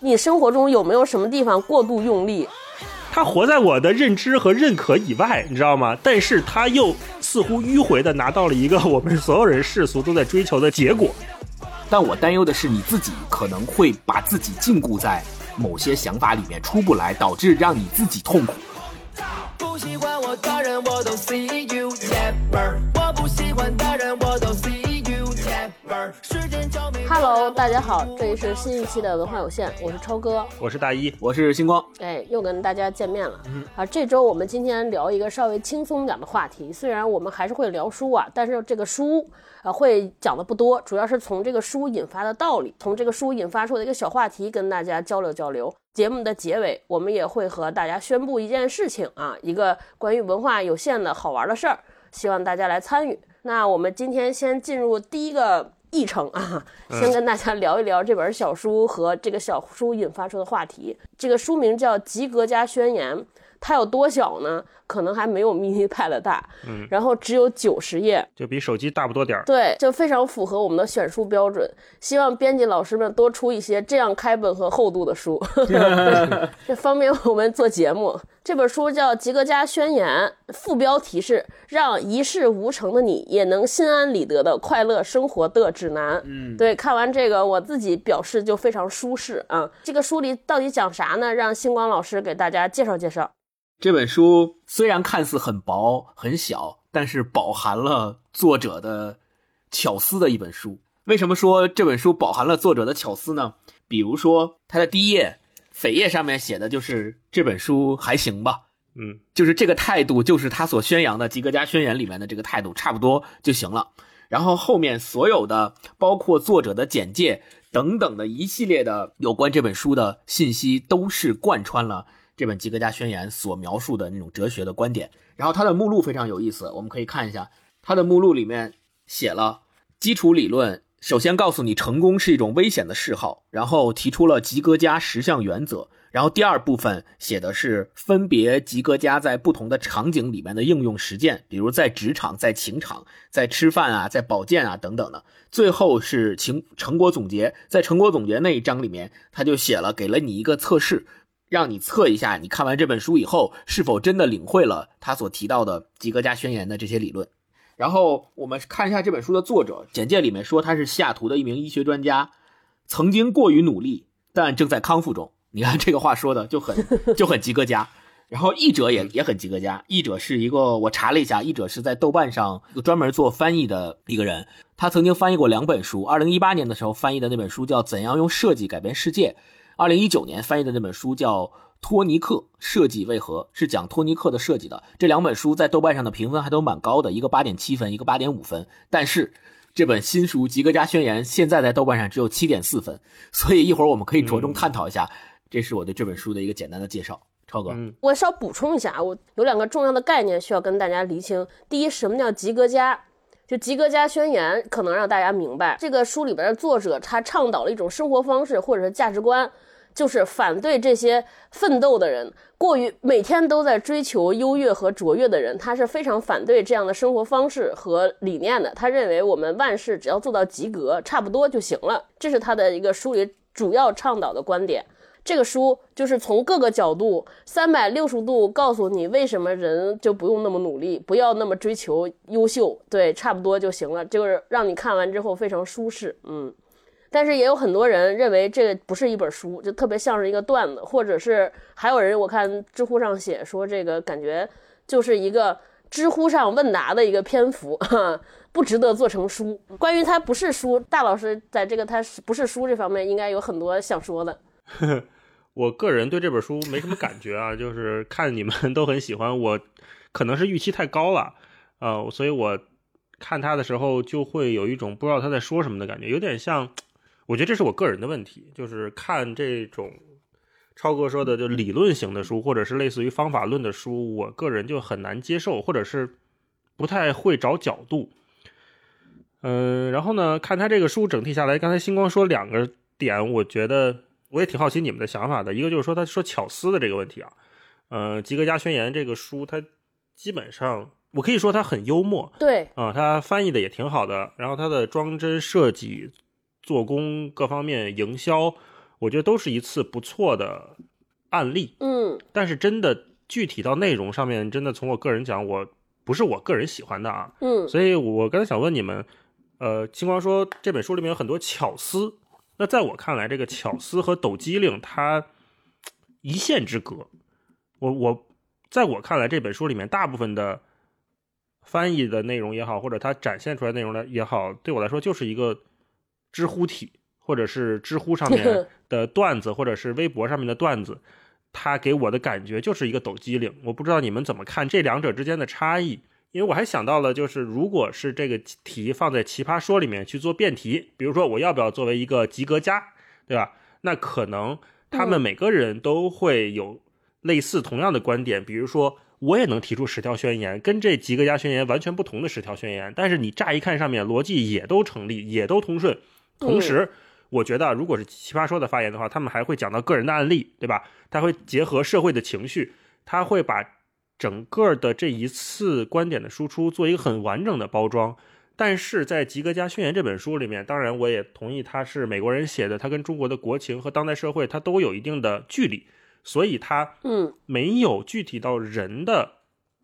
你生活中有没有什么地方过度用力？他活在我的认知和认可以外，你知道吗？但是他又似乎迂回的拿到了一个我们所有人世俗都在追求的结果。但我担忧的是，你自己可能会把自己禁锢在某些想法里面出不来，导致让你自己痛苦。不喜欢我的人，我都 see you never。我不喜欢的人，我都 see。Hello，大家好，这里是新一期的文化有限，我是超哥，我是大一，我是星光，哎，又跟大家见面了。啊，这周我们今天聊一个稍微轻松点的话题，虽然我们还是会聊书啊，但是这个书啊会讲的不多，主要是从这个书引发的道理，从这个书引发出的一个小话题跟大家交流交流。节目的结尾，我们也会和大家宣布一件事情啊，一个关于文化有限的好玩的事儿，希望大家来参与。那我们今天先进入第一个。议程啊，先跟大家聊一聊这本小书和这个小书引发出的话题。这个书名叫《及格家宣言》，它有多小呢？可能还没有 mini pad 大，嗯，然后只有九十页，就比手机大不多点儿。对，就非常符合我们的选书标准。希望编辑老师们多出一些这样开本和厚度的书，这方便我们做节目。这本书叫《吉格加宣言》，副标题是“让一事无成的你也能心安理得的快乐生活的指南”。嗯，对，看完这个，我自己表示就非常舒适啊。这个书里到底讲啥呢？让星光老师给大家介绍介绍。这本书虽然看似很薄很小，但是饱含了作者的巧思的一本书。为什么说这本书饱含了作者的巧思呢？比如说，它的第一页扉页上面写的就是这本书还行吧，嗯，就是这个态度，就是他所宣扬的《吉格加宣言》里面的这个态度，差不多就行了。然后后面所有的，包括作者的简介等等的一系列的有关这本书的信息，都是贯穿了。这本《吉格加宣言》所描述的那种哲学的观点，然后它的目录非常有意思，我们可以看一下。它的目录里面写了基础理论，首先告诉你成功是一种危险的嗜好，然后提出了吉格加十项原则，然后第二部分写的是分别吉格加在不同的场景里面的应用实践，比如在职场、在情场、在吃饭啊、在保健啊等等的，最后是成成果总结，在成果总结那一章里面，他就写了给了你一个测试。让你测一下，你看完这本书以后是否真的领会了他所提到的吉格加宣言的这些理论。然后我们看一下这本书的作者简介里面说他是西雅图的一名医学专家，曾经过于努力，但正在康复中。你看这个话说的就很就很吉格加。然后译者也也很吉格加，译者是一个我查了一下，译者是在豆瓣上专门做翻译的一个人，他曾经翻译过两本书。二零一八年的时候翻译的那本书叫《怎样用设计改变世界》。二零一九年翻译的那本书叫《托尼克设计为何》，是讲托尼克的设计的。这两本书在豆瓣上的评分还都蛮高的，一个八点七分，一个八点五分。但是这本新书《吉格加宣言》现在在豆瓣上只有七点四分，所以一会儿我们可以着重探讨一下。这是我对这本书的一个简单的介绍。超哥，我稍补充一下啊，我有两个重要的概念需要跟大家厘清。第一，什么叫吉格加？就吉格加宣言可能让大家明白，这个书里边的作者他倡导了一种生活方式或者是价值观。就是反对这些奋斗的人，过于每天都在追求优越和卓越的人，他是非常反对这样的生活方式和理念的。他认为我们万事只要做到及格，差不多就行了，这是他的一个书里主要倡导的观点。这个书就是从各个角度三百六十度告诉你为什么人就不用那么努力，不要那么追求优秀，对，差不多就行了，就是让你看完之后非常舒适，嗯。但是也有很多人认为这不是一本书，就特别像是一个段子，或者是还有人我看知乎上写说这个感觉就是一个知乎上问答的一个篇幅，不值得做成书。关于它不是书，大老师在这个它是不是书这方面应该有很多想说的。我个人对这本书没什么感觉啊，就是看你们 都很喜欢，我可能是预期太高了，呃，所以我看他的时候就会有一种不知道他在说什么的感觉，有点像。我觉得这是我个人的问题，就是看这种超哥说的就理论型的书，或者是类似于方法论的书，我个人就很难接受，或者是不太会找角度。嗯，然后呢，看他这个书整体下来，刚才星光说两个点，我觉得我也挺好奇你们的想法的。一个就是说他说巧思的这个问题啊，呃，《吉格加宣言》这个书，它基本上我可以说它很幽默，对啊，它翻译的也挺好的，然后它的装帧设计。做工各方面营销，我觉得都是一次不错的案例。嗯但是真的具体到内容上面，真的从我个人讲，我不是我个人喜欢的啊。嗯所以我刚才想问你们，呃，星光说这本书里面有很多巧思，那在我看来，这个巧思和抖机灵它一线之隔。我我在我看来，这本书里面大部分的翻译的内容也好，或者它展现出来内容的也好，对我来说就是一个知乎体，或者是知乎上面 的段子，或者是微博上面的段子。它给我的感觉就是一个抖机灵，我不知道你们怎么看这两者之间的差异。因为我还想到了，就是如果是这个题放在奇葩说里面去做辩题，比如说我要不要作为一个及格家，对吧？那可能他们每个人都会有类似同样的观点，比如说我也能提出十条宣言，跟这及格家宣言完全不同的十条宣言，但是你乍一看上面逻辑也都成立，也都通顺。同时，我觉得如果是奇葩说的发言的话，他们还会讲到个人的案例，对吧？他会结合社会的情绪，他会把整个的这一次观点的输出做一个很完整的包装。但是在《吉格加宣言》这本书里面，当然我也同意它是美国人写的，它跟中国的国情和当代社会它都有一定的距离，所以它嗯没有具体到人的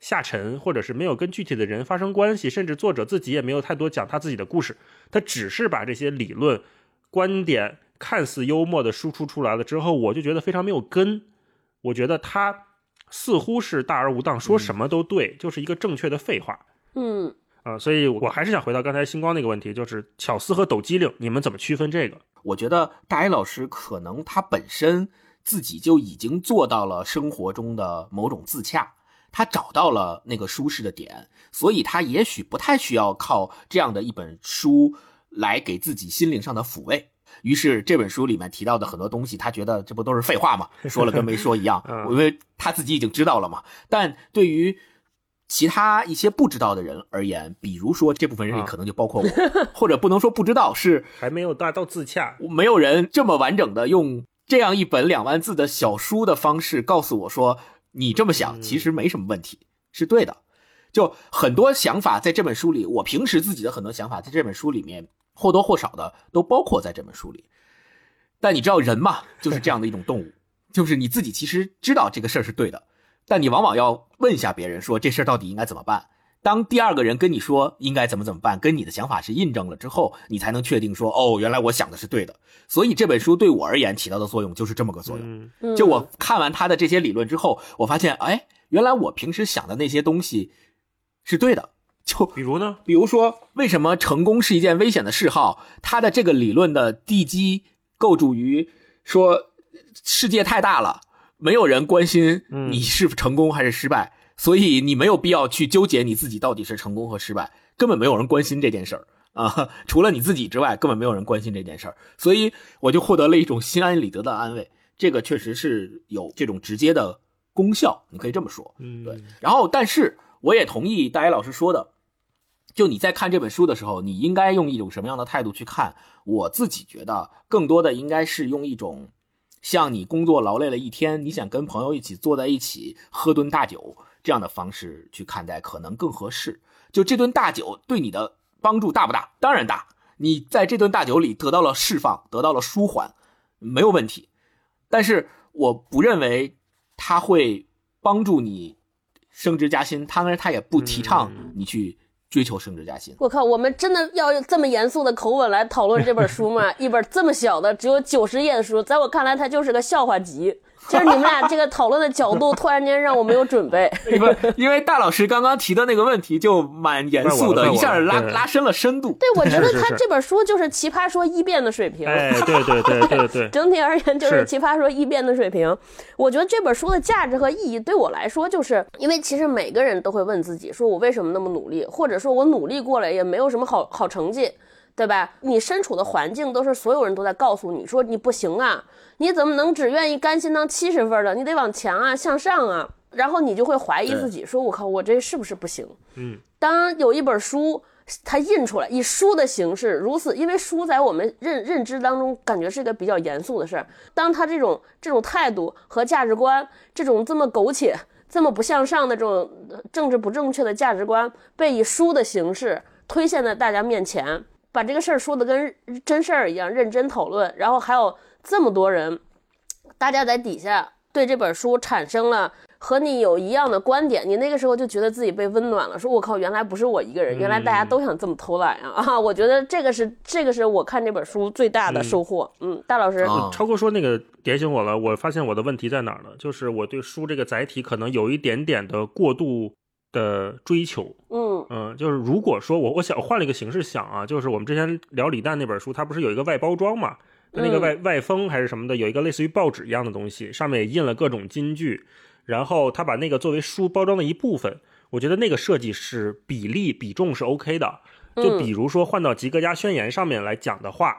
下沉，或者是没有跟具体的人发生关系，甚至作者自己也没有太多讲他自己的故事，他只是把这些理论、观点看似幽默的输出出来了之后，我就觉得非常没有根。我觉得他似乎是大而无当，说什么都对，就是一个正确的废话。嗯啊、所以我还是想回到刚才星光那个问题，就是巧思和抖机灵，你们怎么区分这个？我觉得大一老师可能他本身自己就已经做到了生活中的某种自洽，他找到了那个舒适的点，所以他也许不太需要靠这样的一本书来给自己心灵上的抚慰。于是这本书里面提到的很多东西，他觉得这不都是废话吗？说了跟没说一样嗯，因为他自己已经知道了嘛。但对于其他一些不知道的人而言，比如说这部分人里啊可能就包括我，或者不能说不知道，是还没有达到自洽。没有人这么完整的用这样一本两万字的小书的方式告诉我说，你这么想嗯其实没什么问题，是对的。就很多想法在这本书里，我平时自己的很多想法在这本书里面或多或少的都包括在这本书里。但你知道人嘛，就是这样的一种动物，就是你自己其实知道这个事儿是对的，但你往往要问一下别人说这事儿到底应该怎么办。当第二个人跟你说应该怎么怎么办，跟你的想法是印证了之后，你才能确定说哦，原来我想的是对的。所以这本书对我而言起到的作用就是这么个作用。就我看完他的这些理论之后，我发现，哎，原来我平时想的那些东西是对的。就比如呢？比如说，为什么成功是一件危险的嗜好？他的这个理论的地基构筑于说，世界太大了，没有人关心你是成功还是失败，所以你没有必要去纠结你自己到底是成功和失败，根本没有人关心这件事儿啊，除了你自己之外，根本没有人关心这件事儿，所以我就获得了一种心安理得的安慰。这个确实是有这种直接的功效，你可以这么说。嗯，对，然后但是我也同意大一老师说的，就你在看这本书的时候，你应该用一种什么样的态度去看？我自己觉得，更多的应该是用一种像你工作劳累了一天，你想跟朋友一起坐在一起喝顿大酒这样的方式去看待，可能更合适。就这顿大酒对你的帮助大不大？当然大。你在这顿大酒里得到了释放，得到了舒缓，没有问题。但是我不认为它会帮助你升职加薪，当然他也不提倡你去追求升职加薪。我靠，我们真的要用这么严肃的口吻来讨论这本书吗？一本这么小的，只有九十页的书，在我看来，它就是个笑话集。就是你们俩这个讨论的角度，突然间让我没有准备。不，因为大老师刚刚提的那个问题就蛮严肃的，一下拉拉伸了深度。对，我觉得他这本书就是《奇葩说》一辩的水平。哎，对对对对对，整体而言就是是奇葩说一辩的水平。我觉得这本书的价值和意义对我来说，就是因为其实每个人都会问自己，说我为什么那么努力，或者说我努力过了也没有什么好好成绩。对吧？你身处的环境都是所有人都在告诉你说你不行啊，你怎么能只愿意甘心当七十分的？你得往前啊，向上啊。然后你就会怀疑自己，说我靠，我这是不是不行？嗯，当有一本书它印出来，以书的形式如此，因为书在我们认认知当中感觉是一个比较严肃的事儿。当他这种这种态度和价值观，这种这么苟且、这么不向上的这种呃政治不正确的价值观，被以书的形式推现在大家面前，把这个事儿说的跟真事儿一样，认真讨论，然后还有这么多人，大家在底下对这本书产生了和你有一样的观点，你那个时候就觉得自己被温暖了，说我靠，原来不是我一个人，原来大家都想这么偷懒啊！啊，我觉得这个是这个是我看这本书最大的收获。嗯，大老师，啊超哥说那个点醒我了，我发现我的问题在哪儿呢，就是我对书这个载体可能有一点点的过度的追求。嗯嗯，就是如果说我我想换了一个形式想啊，就是我们之前聊李诞那本书，它不是有一个外包装嘛？它那个外外封还是什么的，有一个类似于报纸一样的东西，上面也印了各种金句，然后他把那个作为书包装的一部分，我觉得那个设计是比例比重是 OK 的。就比如说换到吉格家宣言上面来讲的话，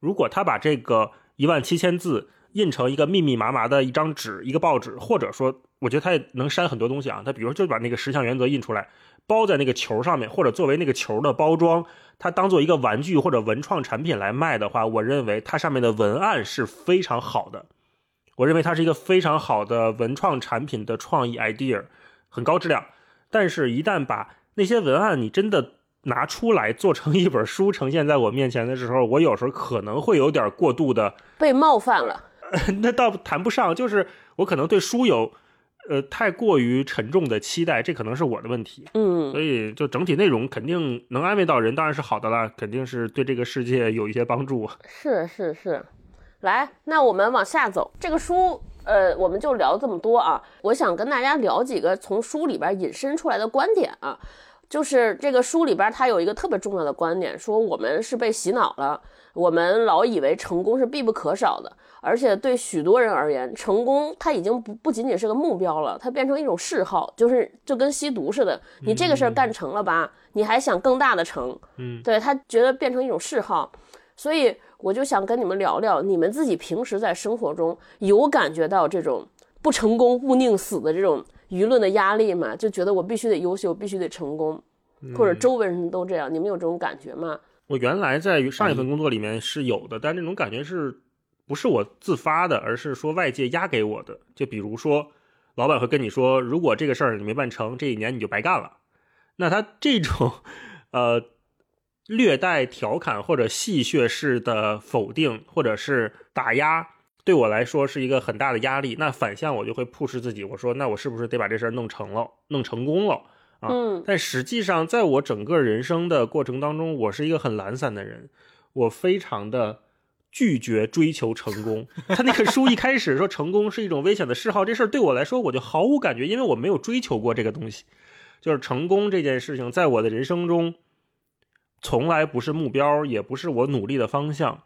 如果他把这个一万七千字印成一个密密麻麻的一张纸、一个报纸，或者说，我觉得它也能删很多东西啊。它比如说就把那个十项原则印出来，包在那个球上面，或者作为那个球的包装，它当做一个玩具或者文创产品来卖的话，我认为它上面的文案是非常好的。我认为它是一个非常好的文创产品的创意 idea，很高质量。但是，一旦把那些文案你真的拿出来做成一本书呈现在我面前的时候，我有时候可能会有点过度的，被冒犯了。那倒谈不上，就是我可能对书有呃太过于沉重的期待，这可能是我的问题。嗯所以就整体内容肯定能安慰到人，当然是好的啦，肯定是对这个世界有一些帮助。是是是，来，那我们往下走。这个书，呃，我们就聊这么多啊。我想跟大家聊几个从书里边引申出来的观点啊。就是这个书里边，它有一个特别重要的观点，说我们是被洗脑了，我们老以为成功是必不可少的，而且对许多人而言，成功它已经不不仅仅是个目标了，它变成一种嗜好，就是就跟吸毒似的，你这个事儿干成了吧，你还想更大的成，嗯，对他觉得变成一种嗜好，所以我就想跟你们聊聊，你们自己平时在生活中有感觉到这种不成功勿宁死的这种舆论的压力吗？就觉得我必须得优秀，必须得成功，或者周围人都这样，你们有这种感觉吗？我原来在上一份工作里面是有的，但那种感觉是不是我自发的，而是说外界压给我的。就比如说，老板会跟你说，如果这个事儿你没办成，这一年你就白干了。那他这种，呃，略带调侃或者戏谑式的否定或者是打压，对我来说是一个很大的压力。那反向我就会 push 自己，我说那我是不是得把这事儿弄成了，弄成功了？啊嗯但实际上，在我整个人生的过程当中，我是一个很懒散的人，我非常的拒绝追求成功。他那个书一开始说成功是一种危险的嗜好，这事儿对我来说我就毫无感觉，因为我没有追求过这个东西。就是成功这件事情，在我的人生中，从来不是目标，也不是我努力的方向。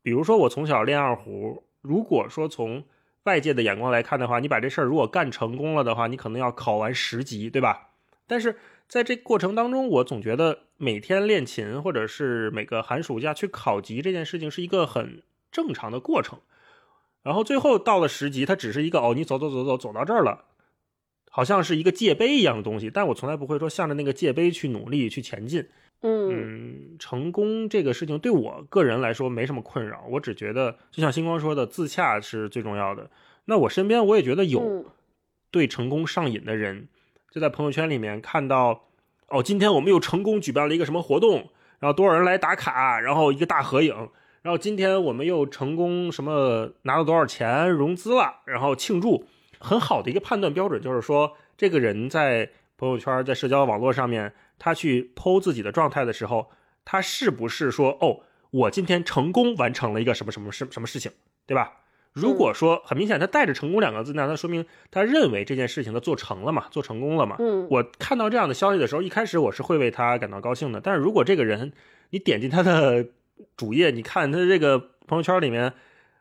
比如说，我从小练二胡，如果说从外界的眼光来看的话，你把这事儿如果干成功了的话，你可能要考完十级，对吧？但是在这过程当中，我总觉得每天练琴，或者是每个寒暑假去考级这件事情是一个很正常的过程。然后最后到了十级，它只是一个哦，你走走走走走到这儿了，好像是一个界碑一样的东西。但我从来不会说向着那个界碑去努力去前进。嗯嗯，成功这个事情对我个人来说没什么困扰，我只觉得就像星光说的，自洽是最重要的。那我身边我也觉得有嗯对成功上瘾的人，就在朋友圈里面看到，哦，今天我们又成功举办了一个什么活动，然后多少人来打卡，然后一个大合影，然后今天我们又成功什么拿了多少钱融资了，然后庆祝，很好的一个判断标准就是说，这个人在朋友圈、在社交网络上面，他去剖自己的状态的时候，他是不是说，哦，我今天成功完成了一个什么什么事什么事情，对吧？如果说很明显，他带着“成功”两个字，那他说明他认为这件事情他做成了嘛，做成功了嘛。嗯我看到这样的消息的时候，一开始我是会为他感到高兴的。但是如果这个人，你点进他的 主页，你看他这个朋友圈里面，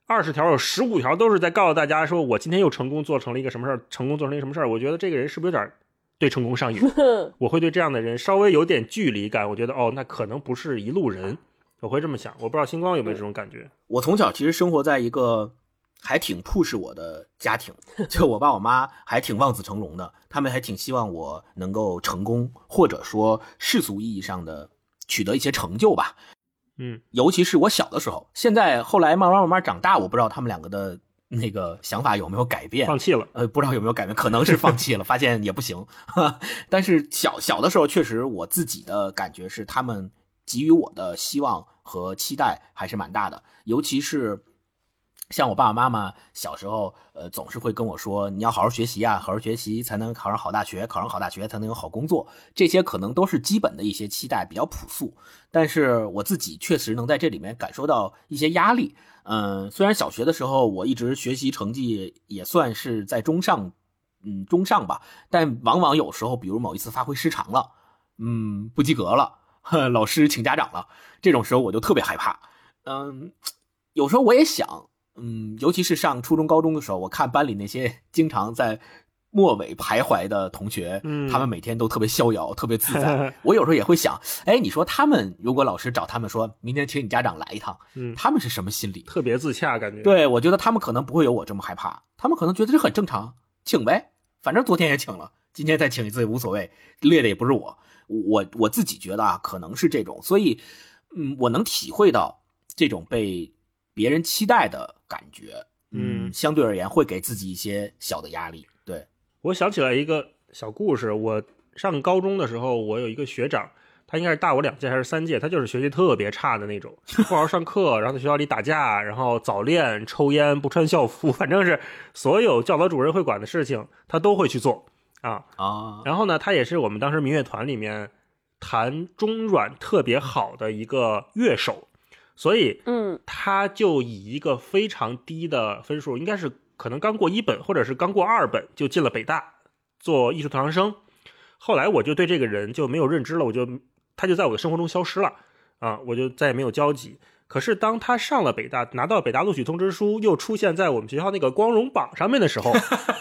二十条有十五条都是在告诉大家说，我今天又成功做成了一个什么事儿，成功做成了一个什么事儿。我觉得这个人是不是有点对成功上瘾？我会对这样的人稍微有点距离感。我觉得哦，那可能不是一路人，我会这么想。我不知道星光有没有这种感觉？我从小其实生活在一个还挺 push 我的家庭，就我爸我妈还挺望子成龙的，他们还挺希望我能够成功，或者说世俗意义上的取得一些成就吧。嗯，尤其是我小的时候，现在后来慢慢慢慢长大，我不知道他们两个的那个想法有没有改变。放弃了。呃，不知道有没有改变，可能是放弃了，发现也不行。但是小小的时候，确实我自己的感觉是，他们给予我的希望和期待还是蛮大的，尤其是像我爸爸妈妈小时候，呃，总是会跟我说，你要好好学习啊，好好学习才能考上好大学，考上好大学才能有好工作。这些可能都是基本的一些期待，比较朴素。但是我自己确实能在这里面感受到一些压力。嗯，虽然小学的时候我一直学习成绩也算是在中上，嗯，中上吧，但往往有时候，比如某一次发挥失常了，嗯，不及格了，老师请家长了，这种时候我就特别害怕。嗯，有时候我也想。嗯，尤其是上初中、高中的时候，我看班里那些经常在末尾徘徊的同学，嗯，他们每天都特别逍遥、特别自在。我有时候也会想，哎，你说他们如果老师找他们说明天请你家长来一趟，嗯，他们是什么心理？特别自洽感觉。对，我觉得他们可能不会有我这么害怕，他们可能觉得这很正常，请呗，反正昨天也请了，今天再请一次也无所谓，列的也不是我。我我自己觉得啊，可能是这种，所以，嗯，我能体会到这种被。别人期待的感觉，嗯，相对而言会给自己一些小的压力。对我想起来一个小故事，我上高中的时候，我有一个学长，他应该是大我两届还是三届，他就是学习特别差的那种，不好好上课，然后在学校里打架，然后早恋、抽烟、不穿校服，反正是所有教导主任会管的事情，他都会去做啊啊。然后呢，他也是我们当时民乐团里面弹中阮特别好的一个乐手。所以，嗯，他就以一个非常低的分数，应该是可能刚过一本，或者是刚过二本，就进了北大做艺术特长生。后来我就对这个人就没有认知了，我就他就在我的生活中消失了啊，我就再也没有交集。可是当他上了北大，拿到北大录取通知书，又出现在我们学校那个光荣榜上面的时候，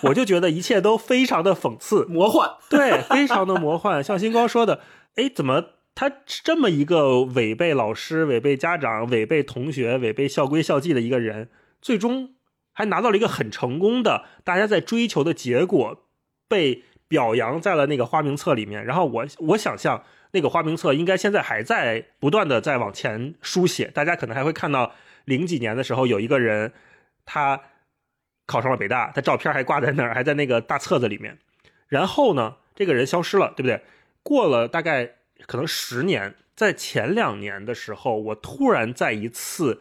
我就觉得一切都非常的讽刺、魔幻，对，非常的魔幻。像星光说的，哎，怎么？他这么一个违背老师、违背家长、违背同学、违背校规校纪的一个人，最终还拿到了一个很成功的大家在追求的结果，被表扬在了那个花名册里面。然后我我想象那个花名册应该现在还在不断的在往前书写，大家可能还会看到零几年的时候有一个人他考上了北大，他照片还挂在那儿，还在那个大册子里面。然后呢，这个人消失了，对不对？过了大概。可能十年，在前两年的时候，我突然在一次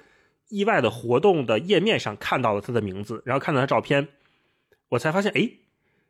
意外的活动的页面上看到了他的名字，然后看到他照片，我才发现，哎，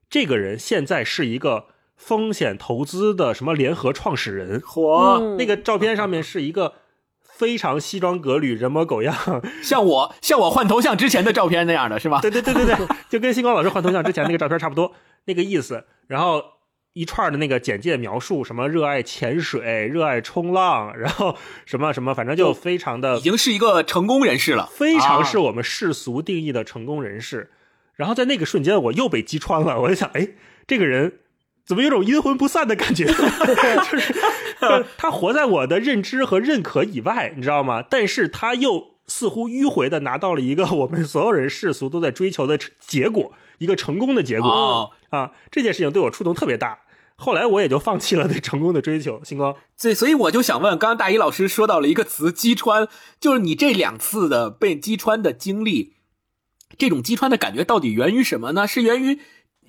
这个人现在是一个风险投资的什么联合创始人。嚯，那个照片上面是一个非常西装革履、人模狗样，像我像我换头像之前的照片那样的是吧？对对对对对，就跟星光老师换头像之前那个照片差不多，那个意思。然后。一串的那个简介描述，什么热爱潜水、热爱冲浪，然后什么什么，反正就非常的，已经是一个成功人士了，非常是我们世俗定义的成功人士。然后在那个瞬间，我又被击穿了。我就想，哎，这个人怎么有种阴魂不散的感觉？就是 他活在我的认知和认可以外，你知道吗？但是他又似乎迂回的拿到了一个我们所有人世俗都在追求的结果，一个成功的结果啊！这件事情对我触动特别大。后来我也就放弃了对成功的追求，星光。对，所以我就想问，刚刚大一老师说到了一个词“击穿”，就是你这两次的被击穿的经历，这种击穿的感觉到底源于什么呢？是源于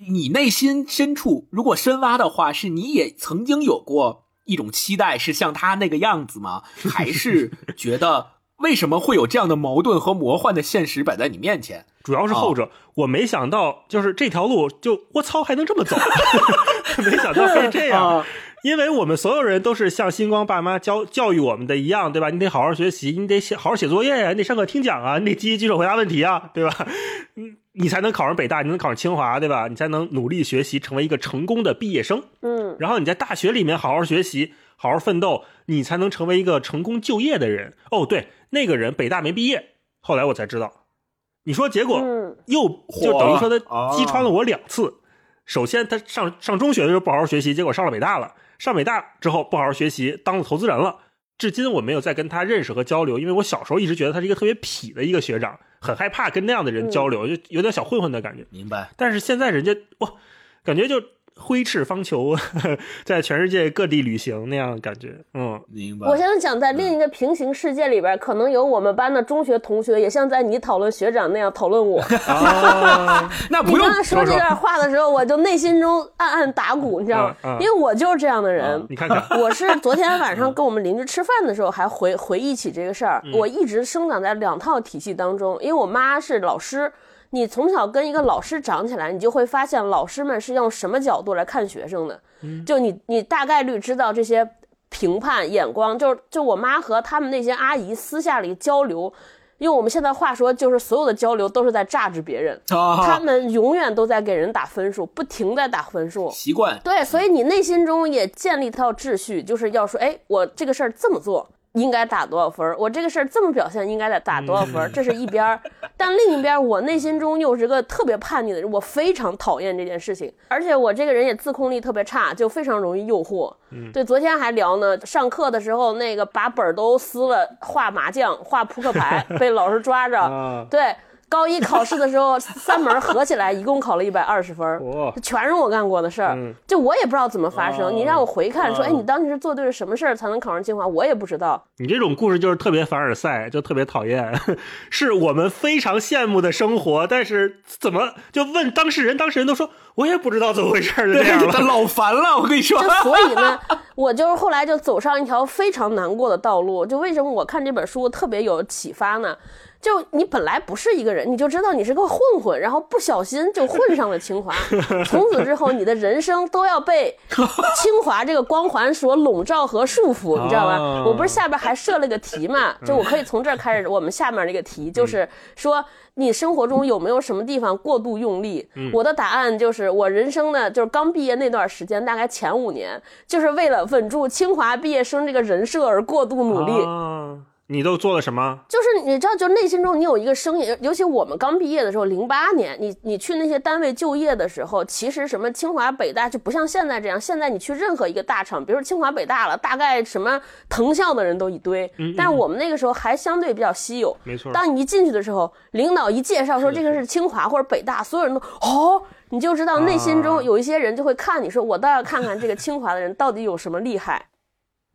你内心深处，如果深挖的话，是你也曾经有过一种期待，是像他那个样子吗？还是觉得？为什么会有这样的矛盾和魔幻的现实摆在你面前？主要是后者，我没想到，就是这条路，就我操，还能这么走，没想到会这样。因为我们所有人都是像星光爸妈教教育我们的一样，对吧？你得好好学习，你得写好好写作业呀，你得上课听讲啊，你得积极举手回答问题啊，对吧？嗯，你才能考上北大，你能考上清华，对吧？你才能努力学习，成为一个成功的毕业生。嗯，然后你在大学里面好好学习。好好奋斗，你才能成为一个成功就业的人。哦，对，那个人北大没毕业，后来我才知道。你说结果又就等于说他击穿了我两次。首先，他上上中学的时候不好好学习，结果上了北大了。上北大之后不好好学习，当了投资人了。至今我没有再跟他认识和交流，因为我小时候一直觉得他是一个特别痞的一个学长，很害怕跟那样的人交流，就有点小混混的感觉。明白。但是现在人家哇，感觉就。挥斥方遒，在全世界各地旅行那样的感觉。嗯，明白。我现在想在另一个平行世界里边，可能有我们班的中学同学，也像在你讨论学长那样讨论我。啊，你 那不用刚才说这段话的时候，我就内心中暗暗打鼓，你知道吗？嗯嗯因为我就是这样的人。你看看，我是昨天晚上跟我们邻居吃饭的时候，还回回忆起这个事儿。嗯我一直生长在两套体系当中，因为我妈是老师，你从小跟一个老师长起来，你就会发现老师们是用什么角度来看学生的。嗯就你你大概率知道这些评判眼光，就是就我妈和他们那些阿姨私下里交流。用我们现在话说，就是所有的交流都是在榨制别人，啊他们永远都在给人打分数，不停在打分数。习惯对，所以你内心中也建立一套秩序，就是要说，哎，我这个事儿这么做应该打多少分儿，我这个事儿这么表现应该得打多少分儿，这是一边儿。但另一边儿，我内心中又是个特别叛逆的人，我非常讨厌这件事情，而且我这个人也自控力特别差，就非常容易诱惑。对，昨天还聊呢，上课的时候那个把本儿都撕了，画麻将、画扑克牌，被老师抓着。啊，对，高一考试的时候，三门合起来一共考了一百二十分，哇这全是我干过的事儿。嗯就我也不知道怎么发生，哦你让我回看说，哦哎，你当时是做对了什么事儿才能考上清华？我也不知道。你这种故事就是特别凡尔赛，就特别讨厌，是我们非常羡慕的生活，但是怎么就问当事人，当事人都说我也不知道怎么回事儿，就这样了。老烦了，我跟你说就。所以呢，我就是后来就走上一条非常难过的道路。就为什么我看这本书特别有启发呢？就你本来不是一个人，你就知道你是个混混，然后不小心就混上了清华，从此之后你的人生都要被清华这个光环所笼罩和束缚，你知道吗哦？我不是下边还设了个题嘛？就我可以从这儿开始，我们下面这个题就是说。你生活中有没有什么地方过度用力？我的答案就是，我人生呢，就是刚毕业那段时间，大概前五年，就是为了稳住清华毕业生这个人设而过度努力。啊你都做了什么？就是你知道，就内心中你有一个声音，尤其我们刚毕业的时候，零八年，你你去那些单位就业的时候，其实什么清华北大就不像现在这样，现在你去任何一个大厂，比如说清华北大了，大概什么藤校的人都一堆，但是我们那个时候还相对比较稀有。没错，当你一进去的时候，领导一介绍说这个是清华或者北大，所有人都哦，你就知道内心中啊有一些人就会看你说，我倒要看看这个清华的人到底有什么厉害。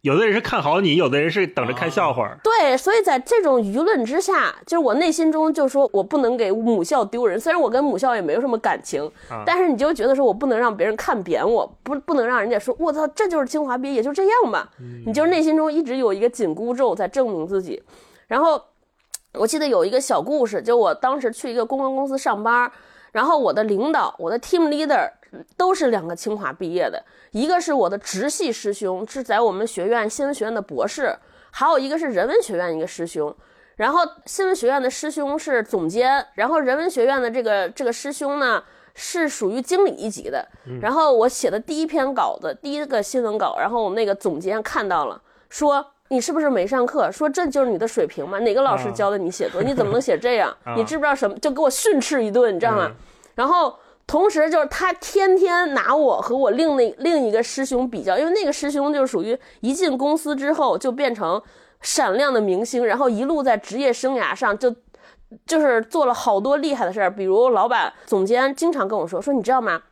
有的人是看好你，有的人是等着看笑话。对，所以在这种舆论之下，就是我内心中就说我不能给母校丢人。虽然我跟母校也没有什么感情，啊但是你就觉得说我不能让别人看扁我，不不能让人家说我操，这就是清华毕业，也就这样吧。你就是内心中一直有一个紧箍咒在证明自己。然后我记得有一个小故事，就我当时去一个公关公司上班，然后我的领导，我的 team leader 都是两个清华毕业的，一个是我的直系师兄，是在我们学院新闻学院的博士，还有一个是人文学院一个师兄。然后新闻学院的师兄是总监，然后人文学院的这个这个师兄呢是属于经理一级的。然后我写的第一篇稿子，第一个新闻稿，然后我们那个总监看到了，说你是不是没上课？说这就是你的水平吗？哪个老师教的你写作？你怎么能写这样？你知不知道什么？就给我训斥一顿，你知道吗？然后同时就是他天天拿我和我另那另一个师兄比较，因为那个师兄就属于一进公司之后就变成闪亮的明星，然后一路在职业生涯上就就是做了好多厉害的事儿，比如老板、总监经常跟我说说，你知道吗？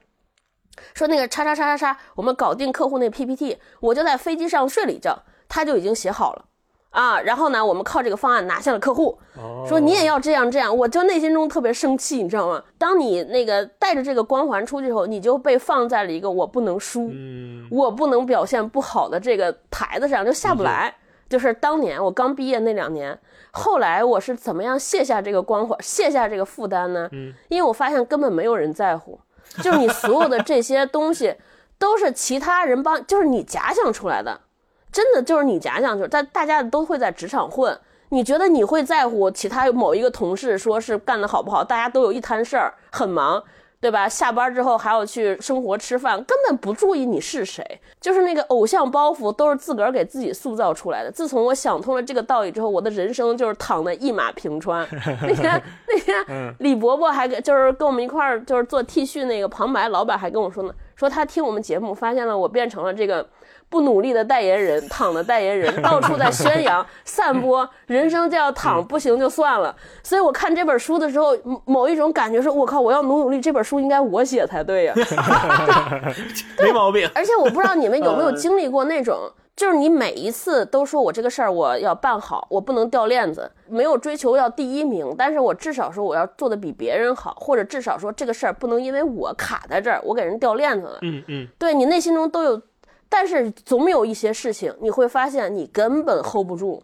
说那个叉叉叉叉叉，我们搞定客户那 PPT，我就在飞机上睡了一觉，他就已经写好了。啊，然后呢，我们靠这个方案拿下了客户。说你也要这样这样，我就内心中特别生气，你知道吗？当你那个带着这个光环出去之后，你就被放在了一个我不能输，嗯，我不能表现不好的这个台子上，就下不来。就是当年我刚毕业那两年，后来我是怎么样卸下这个光环，卸下这个负担呢？嗯，因为我发现根本没有人在乎，就是你所有的这些东西都是其他人帮，就是你假想出来的。真的就是你假想，就是在大家都会在职场混，你觉得你会在乎其他某一个同事说是干得好不好？大家都有一摊事儿，很忙，对吧？下班之后还要去生活吃饭，根本不注意你是谁，就是那个偶像包袱都是自个儿给自己塑造出来的。自从我想通了这个道理之后，我的人生就是躺的一马平川。那天那天李伯伯还跟就是跟我们一块儿就是做 T 恤那个旁白老板还跟我说呢，说他听我们节目发现了我变成了这个。不努力的代言人，躺的代言人，到处在宣扬、散播 人生就要躺，不行就算了。所以我看这本书的时候，某一种感觉是：我靠，我要努努力，这本书应该我写才对呀。没毛病。而且我不知道你们有没有经历过那种。就是你每一次都说我这个事儿我要办好，我不能掉链子，没有追求要第一名，但是我至少说我要做的比别人好，或者至少说这个事儿不能因为我卡在这儿，我给人掉链子了。嗯嗯，对你内心中都有，但是总有一些事情你会发现你根本 hold 不住，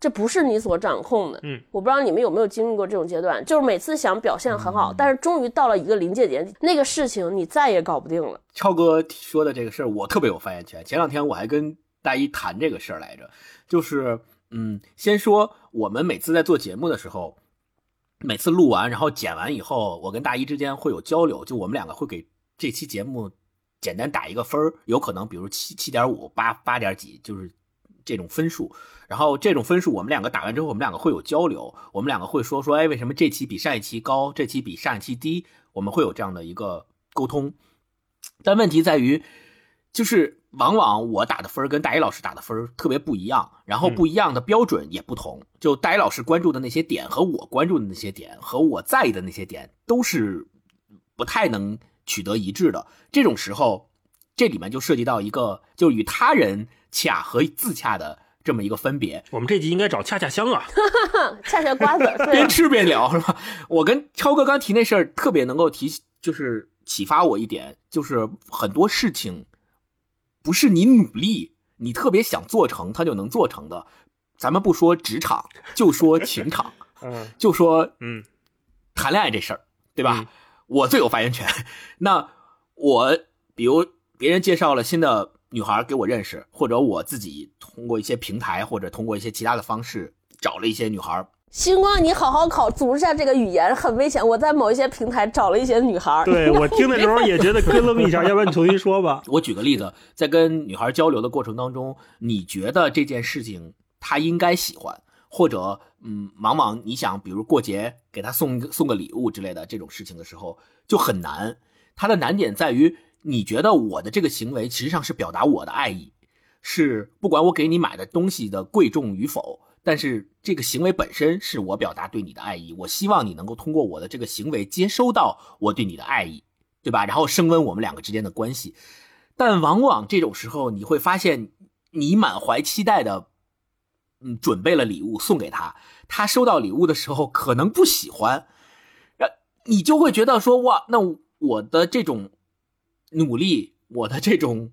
这不是你所掌控的。嗯，我不知道你们有没有经历过这种阶段，就是每次想表现很好，但是终于到了一个临界点，那个事情你再也搞不定了。超哥说的这个事儿，我特别有发言权。前两天我还跟。大一谈这个事儿来着，就是，嗯，先说我们每次在做节目的时候，每次录完然后剪完以后，我跟大一之间会有交流，就我们两个会给这期节目简单打一个分儿，有可能比如七七点五、八八点几，就是这种分数。然后这种分数我们两个打完之后，我们两个会有交流，我们两个会说说，哎，为什么这期比上一期高，这期比上一期低？我们会有这样的一个沟通。但问题在于，就是。往往我打的分跟大一老师打的分特别不一样，然后不一样的标准也不同。就大一老师关注的那些点和我关注的那些点和我在意的那些点都是不太能取得一致的。这种时候，这里面就涉及到一个就与他人恰和自洽的这么一个分别。我们这集应该找恰恰香啊，恰恰瓜子，边吃边聊是吧？我跟超哥刚提那事儿特别能够提，就是启发我一点，就是很多事情。不是你努力，你特别想做成，它就能做成的。咱们不说职场，就说情场，嗯，就说嗯，谈恋爱这事儿，对吧？我最有发言权。那我比如别人介绍了新的女孩给我认识，或者我自己通过一些平台或者通过一些其他的方式找了一些女孩。星光，你好好考，组织下这个语言很危险。我在某一些平台找了一些女孩对 我听的时候也觉得咯楞一下，要不然你重新说吧。我举个例子，在跟女孩交流的过程当中，你觉得这件事情她应该喜欢，或者嗯，往往你想，比如过节给他送送个礼物之类的这种事情的时候，就很难。它的难点在于，你觉得我的这个行为实际上是表达我的爱意，是不管我给你买的东西的贵重与否。但是这个行为本身是我表达对你的爱意，我希望你能够通过我的这个行为接收到我对你的爱意，对吧？然后升温我们两个之间的关系。但往往这种时候，你会发现，你满怀期待的，嗯，准备了礼物送给他，他收到礼物的时候可能不喜欢，呃，你就会觉得说，哇，那我的这种努力，我的这种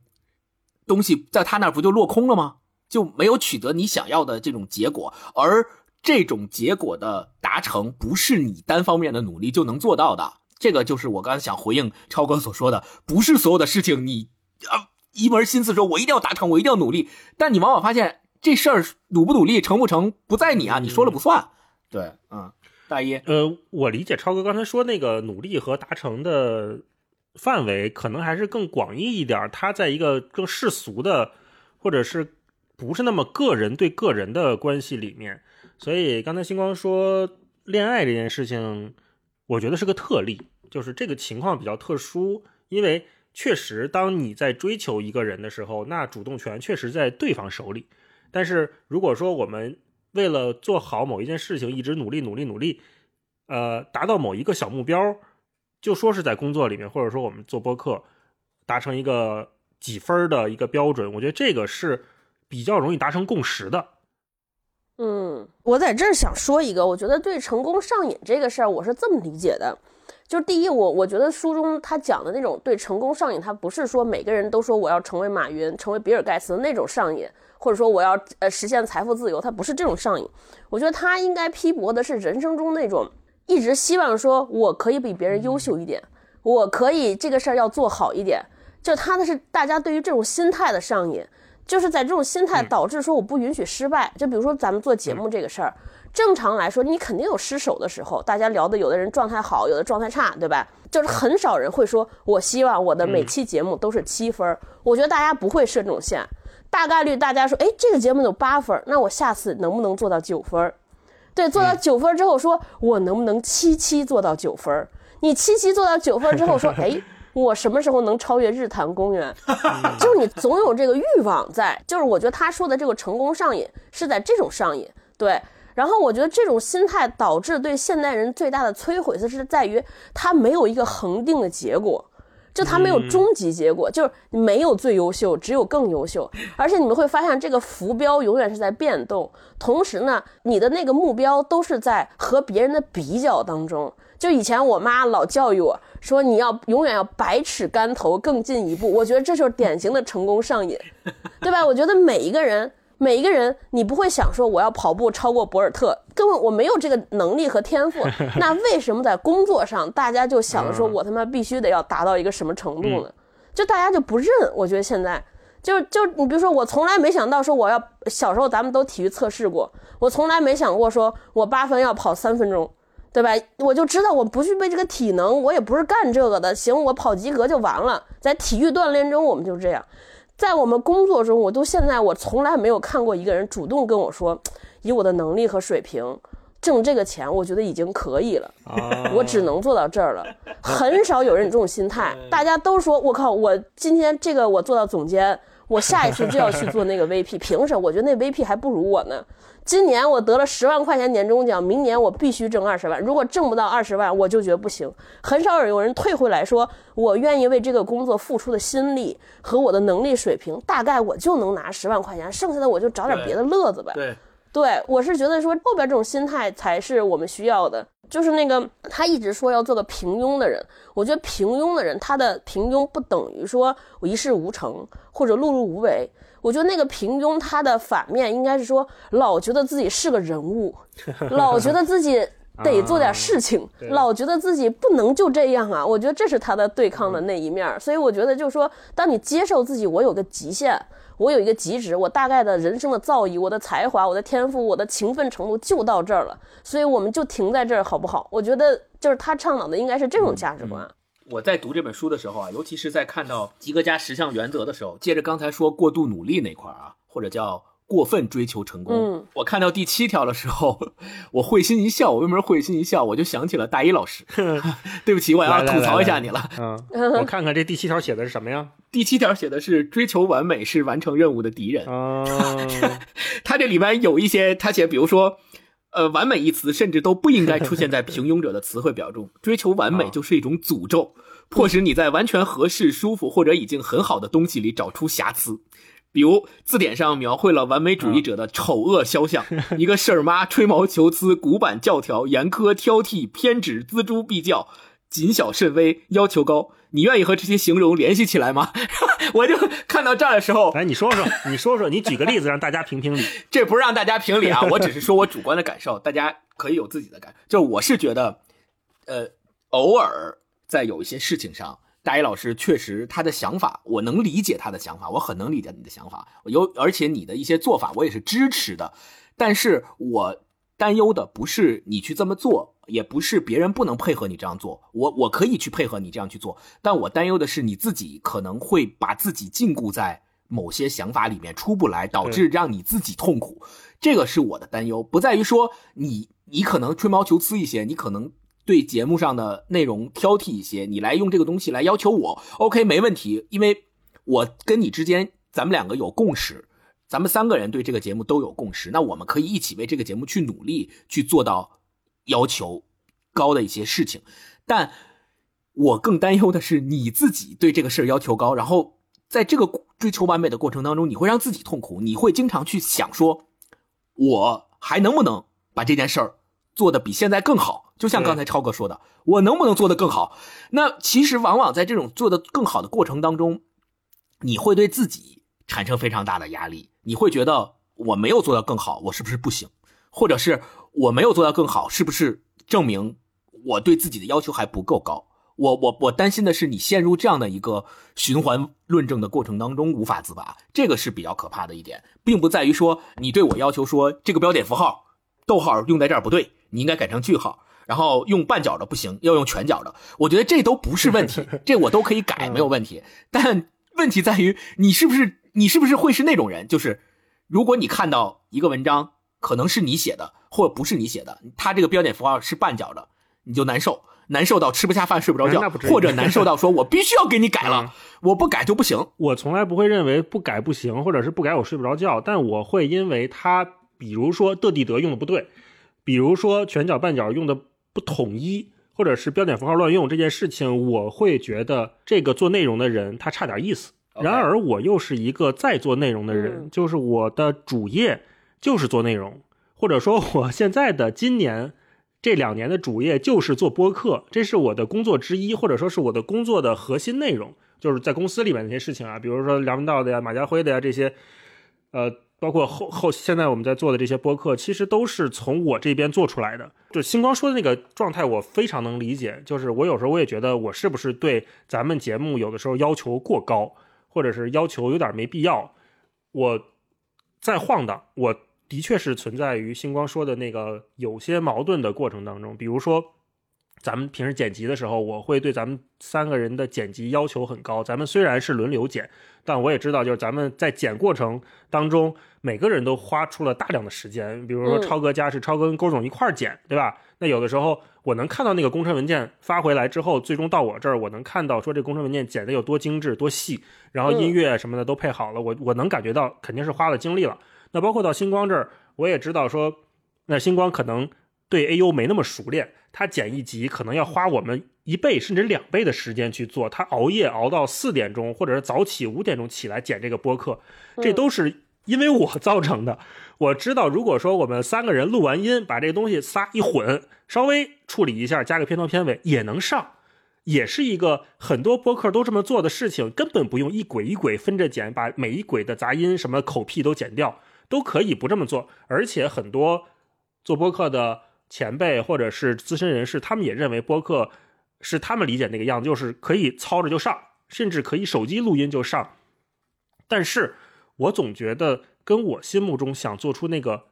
东西，在他那不就落空了吗？就没有取得你想要的这种结果，而这种结果的达成不是你单方面的努力就能做到的。这个就是我刚才想回应超哥所说的，不是所有的事情你啊一门心思说我一定要达成，我一定要努力，但你往往发现这事儿努不努力成不成不在你啊，你说了不算。对，嗯，大一，呃，我理解超哥刚才说那个努力和达成的范围可能还是更广义一点，他在一个更世俗的或者是。不是那么个人对个人的关系里面，所以刚才星光说恋爱这件事情，我觉得是个特例，就是这个情况比较特殊，因为确实当你在追求一个人的时候，那主动权确实在对方手里。但是如果说我们为了做好某一件事情，一直努力努力努力，呃，达到某一个小目标，就说是在工作里面，或者说我们做播客，达成一个几分的一个标准，我觉得这个是。比较容易达成共识的。嗯，我在这儿想说一个，我觉得对成功上瘾这个事儿，我是这么理解的。就是第一，我我觉得书中他讲的那种对成功上瘾，他不是说每个人都说我要成为马云、成为比尔盖茨的那种上瘾，或者说我要呃实现财富自由，他不是这种上瘾。我觉得他应该批驳的是人生中那种一直希望说我可以比别人优秀一点，我可以这个事儿要做好一点，就他的是大家对于这种心态的上瘾。就是在这种心态导致说我不允许失败。就比如说咱们做节目这个事儿，正常来说你肯定有失手的时候。大家聊的有的人状态好，有的状态差，对吧？就是很少人会说我希望我的每期节目都是七分。我觉得大家不会设这种线，大概率大家说，哎，这个节目有八分，那我下次能不能做到九分？对，做到九分之后，说我能不能七七做到九分？你七七做到九分之后说，哎。我什么时候能超越日坛公园？就是你总有这个欲望在。就是我觉得他说的这个成功上瘾是在这种上瘾，对。然后我觉得这种心态导致对现代人最大的摧毁，是在于他没有一个恒定的结果，就他没有终极结果，就是没有最优秀，只有更优秀。而且你们会发现，这个浮标永远是在变动，同时呢，你的那个目标都是在和别人的比较当中。就以前我妈老教育我说，你要永远要百尺竿头更进一步。我觉得这就是典型的成功上瘾，对吧？我觉得每一个人。每一个人，你不会想说我要跑步超过博尔特，根本我没有这个能力和天赋。那为什么在工作上大家就想着说我他妈必须得要达到一个什么程度呢？就大家就不认。我觉得现在就就你比如说，我从来没想到说我要小时候咱们都体育测试过，我从来没想过说我八分要跑三分钟，对吧？我就知道我不具备这个体能，我也不是干这个的。行，我跑及格就完了。在体育锻炼中，我们就这样。在我们工作中，我都现在我从来没有看过一个人主动跟我说，以我的能力和水平挣这个钱，我觉得已经可以了，我只能做到这儿了。很少有人这种心态，大家都说我靠，我今天这个我做到总监，我下一次就要去做那个 VP，凭什么？我觉得那 VP 还不如我呢。今年我得了十万块钱年终奖，明年我必须挣二十万。如果挣不到二十万，我就觉得不行。很少有人退回来说，我愿意为这个工作付出的心力和我的能力水平，大概我就能拿十万块钱，剩下的我就找点别的乐子呗。对，对我是觉得说后边这种心态才是我们需要的。就是那个他一直说要做个平庸的人，我觉得平庸的人他的平庸不等于说我一事无成或者碌碌无为。我觉得那个平庸，他的反面应该是说，老觉得自己是个人物，老觉得自己得做点事情，老觉得自己不能就这样啊。我觉得这是他的对抗的那一面。所以我觉得就是说，当你接受自己，我有个极限，我有一个极值，我大概的人生的造诣，我的才华，我的天赋，我的勤奋程度就到这儿了。所以我们就停在这儿，好不好？我觉得就是他倡导的应该是这种价值观。我在读这本书的时候啊，尤其是在看到吉格加十项原则的时候，接着刚才说过度努力那块儿啊，或者叫过分追求成功。嗯，我看到第七条的时候，我会心一笑。我为什么会心一笑？我就想起了大一老师。对不起，我要吐槽一下你了。嗯，我看看这第七条写的是什么呀？第七条写的是追求完美是完成任务的敌人。哦，他这里面有一些，他写，比如说。呃，完美一词甚至都不应该出现在 平庸者的词汇表中。追求完美就是一种诅咒，迫使你在完全合适、舒服或者已经很好的东西里找出瑕疵。比如字典上描绘了完美主义者的丑恶肖像：一个事儿妈，吹毛求疵，古板教条，严苛挑剔，偏执，锱铢必较。谨小慎微，要求高，你愿意和这些形容联系起来吗？我就看到这儿的时候，哎，你说说，你说说，你举个例子让大家评评理。这不是让大家评理啊，我只是说我主观的感受，大家可以有自己的感。就我是觉得，呃，偶尔在有一些事情上，大一老师确实他的想法，我能理解他的想法，我很能理解你的想法，有而且你的一些做法我也是支持的，但是我担忧的不是你去这么做。也不是别人不能配合你这样做，我我可以去配合你这样去做，但我担忧的是你自己可能会把自己禁锢在某些想法里面出不来，导致让你自己痛苦。这个是我的担忧，不在于说你你可能吹毛求疵一些，你可能对节目上的内容挑剔一些，你来用这个东西来要求我，OK 没问题，因为我跟你之间咱们两个有共识，咱们三个人对这个节目都有共识，那我们可以一起为这个节目去努力，去做到。要求高的一些事情，但我更担忧的是你自己对这个事儿要求高，然后在这个追求完美的过程当中，你会让自己痛苦，你会经常去想说，我还能不能把这件事儿做的比现在更好？就像刚才超哥说的，我能不能做得更好？那其实往往在这种做的更好的过程当中，你会对自己产生非常大的压力，你会觉得我没有做到更好，我是不是不行？或者是？我没有做到更好，是不是证明我对自己的要求还不够高？我我我担心的是你陷入这样的一个循环论证的过程当中无法自拔，这个是比较可怕的一点，并不在于说你对我要求说这个标点符号逗号用在这儿不对，你应该改成句号，然后用半角的不行，要用全角的。我觉得这都不是问题，这我都可以改，没有问题。但问题在于你是不是你是不是会是那种人，就是如果你看到一个文章。可能是你写的，或者不是你写的，他这个标点符号是半角的，你就难受。难受到吃不下饭、睡不着觉或者难受到说我必须要给你改嗯了，我不改就不行。我从来不会认为不改不行，或者是不改我睡不着觉，但我会因为他，比如说的地德用的不对，比如说全角半角用的不统一，或者是标点符号乱用这件事情，我会觉得这个做内容的人他差点意思。然而我又是一个在做内容的人，嗯就是我的主业就是做内容，或者说我现在的今年这两年的主业就是做播客，这是我的工作之一，或者说是我的工作的核心内容，就是在公司里面那些事情啊，比如说梁文道的呀、马家辉的呀这些，呃，包括后后现在我们在做的这些播客，其实都是从我这边做出来的。就星光说的那个状态，我非常能理解。就是我有时候我也觉得，我是不是对咱们节目有的时候要求过高，或者是要求有点没必要？我在晃荡，我的确是存在于星光说的那个有些矛盾的过程当中。比如说，咱们平时剪辑的时候，我会对咱们三个人的剪辑要求很高。咱们虽然是轮流剪，但我也知道，就是咱们在剪过程当中，每个人都花出了大量的时间。比如说，嗯超哥家是超哥跟勾总一块儿剪，对吧？那有的时候我能看到那个工程文件发回来之后，最终到我这儿，我能看到说这工程文件剪的有多精致、多细，然后音乐什么的都配好了，我我能感觉到肯定是花了精力了。那包括到星光这儿，我也知道说，那星光可能对 AU 没那么熟练，他剪一集可能要花我们一倍甚至两倍的时间去做，他熬夜熬到四点钟，或者是早起五点钟起来剪这个播客，这都是因为我造成的。我知道，如果说我们三个人录完音，把这个东西仨一混，稍微处理一下，加个片头片尾也能上。也是一个很多播客都这么做的事情，根本不用一轨一轨分着剪，把每一轨的杂音、什么口癖都剪掉，都可以不这么做。而且很多做播客的前辈或者是资深人士，他们也认为播客是他们理解那个样子，就是可以操着就上，甚至可以手机录音就上。但是我总觉得跟我心目中想做出那个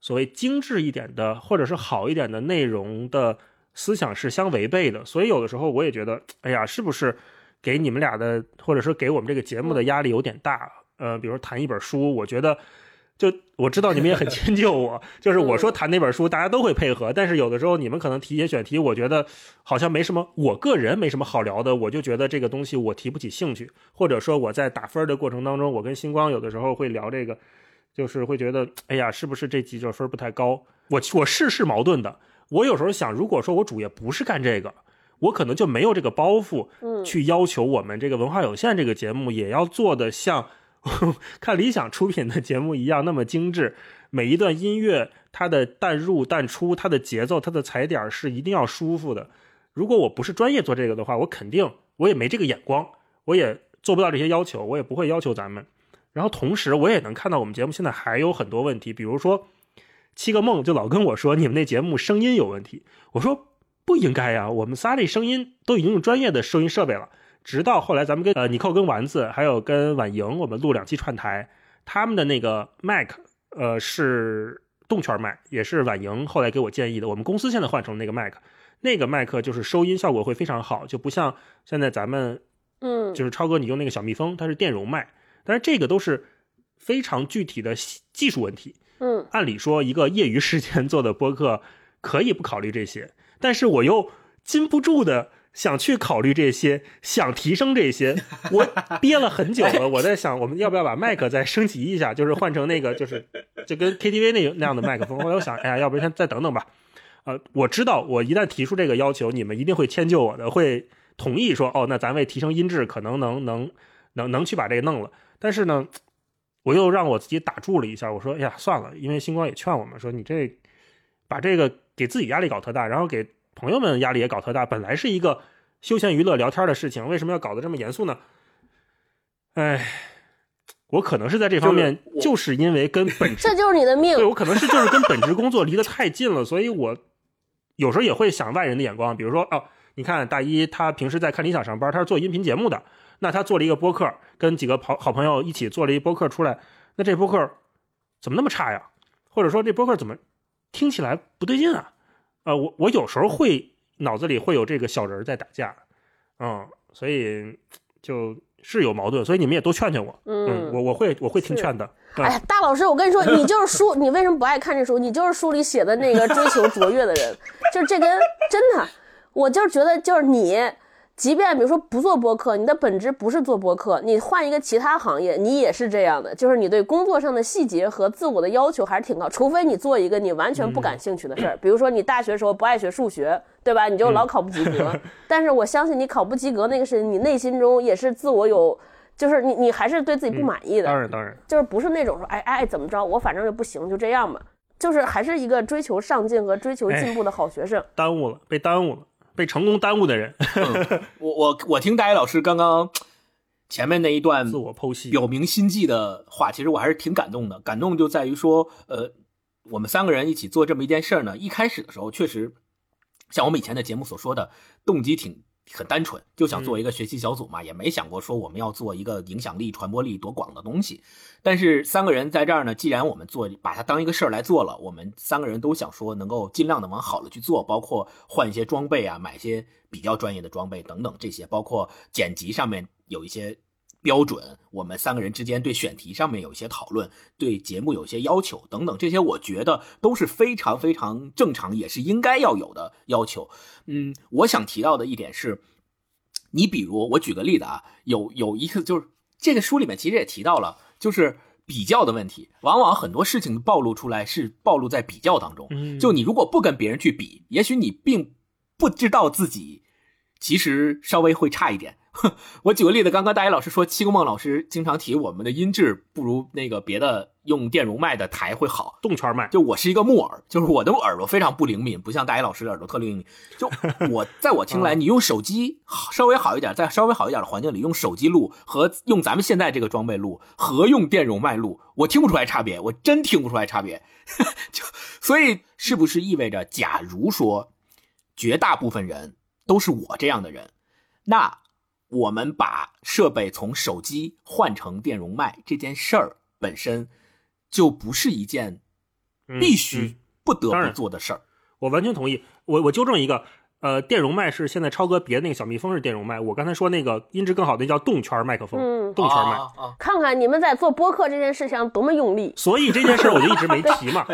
所谓精致一点的，或者是好一点的内容的思想是相违背的。所以有的时候我也觉得，哎呀，是不是给你们俩的，或者说给我们这个节目的压力有点大？呃，比如谈一本书，我觉得。就我知道你们也很 迁就我，就是我说谈那本书，大家都会配合，但是有的时候你们可能提一些选题，我觉得好像没什么，我个人没什么好聊的，我就觉得这个东西我提不起兴趣，或者说我在打分的过程当中，我跟星光有的时候会聊这个，就是会觉得，哎呀，是不是这集就分不太高？我我事是矛盾的，我有时候想，如果说我主业不是干这个，我可能就没有这个包袱，嗯。去要求我们这个文化有限这个节目也要做的像 看理想出品的节目一样那么精致，每一段音乐它的淡入淡出，它的节奏，它的踩点是一定要舒服的。如果我不是专业做这个的话，我肯定我也没这个眼光，我也做不到这些要求，我也不会要求咱们。然后同时，我也能看到我们节目现在还有很多问题，比如说七个梦就老跟我说你们那节目声音有问题，我说不应该呀，我们仨这声音都已经用专业的收音设备了。直到后来，咱们跟呃尼寇跟丸子还有跟婉莹，我们录两期串台，他们的那个麦克呃是动圈麦，也是婉莹后来给我建议的。我们公司现在换成那个麦克，那个麦克就是收音效果会非常好，就不像现在咱们嗯，就是超哥你用那个小蜜蜂，它是电容麦，但是这个都是非常具体的技术问题。嗯按理说，一个业余时间做的播客可以不考虑这些，但是我又禁不住的想去考虑这些，想提升这些。我憋了很久了，我在想，我们要不要把麦克再升级一下，就是换成那个，就是就跟 KTV 那那样的麦克风。后来我想，哎呀，要不然先再等等吧。呃，我知道，我一旦提出这个要求，你们一定会迁就我的，会同意说，哦，那咱为提升音质，可能能能能能去把这个弄了。但是呢，我又让我自己打住了一下，我说，哎呀，算了，因为星光也劝我们说，你这把这个给自己压力搞特大，然后给朋友们压力也搞特大，本来是一个休闲娱乐聊天的事情，为什么要搞得这么严肃呢？哎，我可能是在这方面，就是因为跟本质这就是你的命对。我可能是就是跟本职工作离得太近了，所以我有时候也会想外人的眼光，比如说哦，你看大一他平时在看理想上班，他是做音频节目的，那他做了一个播客，跟几个好好朋友一起做了一播客出来，那这播客怎么那么差呀？或者说这播客怎么听起来不对劲啊？呃，我我有时候会脑子里会有这个小人儿在打架，嗯，所以就是有矛盾，所以你们也多劝劝我，嗯，我我会我会听劝的，嗯哎呀，大老师，我跟你说，你就是书，你为什么不爱看这书？你就是书里写的那个追求卓越的人，就是这跟真的。我就是觉得，就是你，即便比如说不做播客，你的本质不是做播客，你换一个其他行业，你也是这样的，就是你对工作上的细节和自我的要求还是挺高。除非你做一个你完全不感兴趣的事儿，比如说你大学时候不爱学数学，对吧？你就老考不及格。但是我相信你考不及格那个是你内心中也是自我有，就是你你还是对自己不满意的。当然当然，就是不是那种说哎哎怎么着，我反正就不行，就这样吧。就是还是一个追求上进和追求进步的好学生。耽误了，被耽误了。被成功耽误的人，我我我听大一老师刚刚前面那一段自我剖析、表明心迹的话，其实我还是挺感动的。感动就在于说，呃，我们三个人一起做这么一件事儿呢，一开始的时候确实像我们以前的节目所说的，动机挺。很单纯，就想做一个学习小组嘛，也没想过说我们要做一个影响力、传播力多广的东西。但是三个人在这儿呢，既然我们做，把它当一个事儿来做了，我们三个人都想说能够尽量的往好了去做，包括换一些装备啊，买一些比较专业的装备等等这些，包括剪辑上面有一些标准，我们三个人之间对选题上面有一些讨论，对节目有些要求等等这些，我觉得都是非常非常正常，也是应该要有的要求。嗯，我想提到的一点是，你比如我举个例子啊，有有一个就是这个书里面其实也提到了，就是比较的问题。往往很多事情暴露出来是暴露在比较当中。就你如果不跟别人去比，也许你并不知道自己其实稍微会差一点。我举个例子，刚刚大一老师说，七公梦老师经常提我们的音质不如那个别的用电容麦的台会好，动圈麦。就我是一个木耳，就是我的耳朵非常不灵敏，不像大一老师的耳朵特灵敏。就 我在我听来，你用手机稍微好一点，在稍微好一点的环境里用手机录和用咱们现在这个装备录和用电容麦录，我听不出来差别，我真听不出来差别。就所以是不是意味着，假如说绝大部分人都是我这样的人，那？我们把设备从手机换成电容麦这件事儿本身，就不是一件必须不得不做的事儿。我完全同意。我我纠正一个。呃，电容麦是现在超哥别的那个小蜜蜂是电容麦，我刚才说那个音质更好的叫动圈麦克风，动圈麦。看看你们在做播客这件事上多么用力。所以这件事我就一直没 提嘛。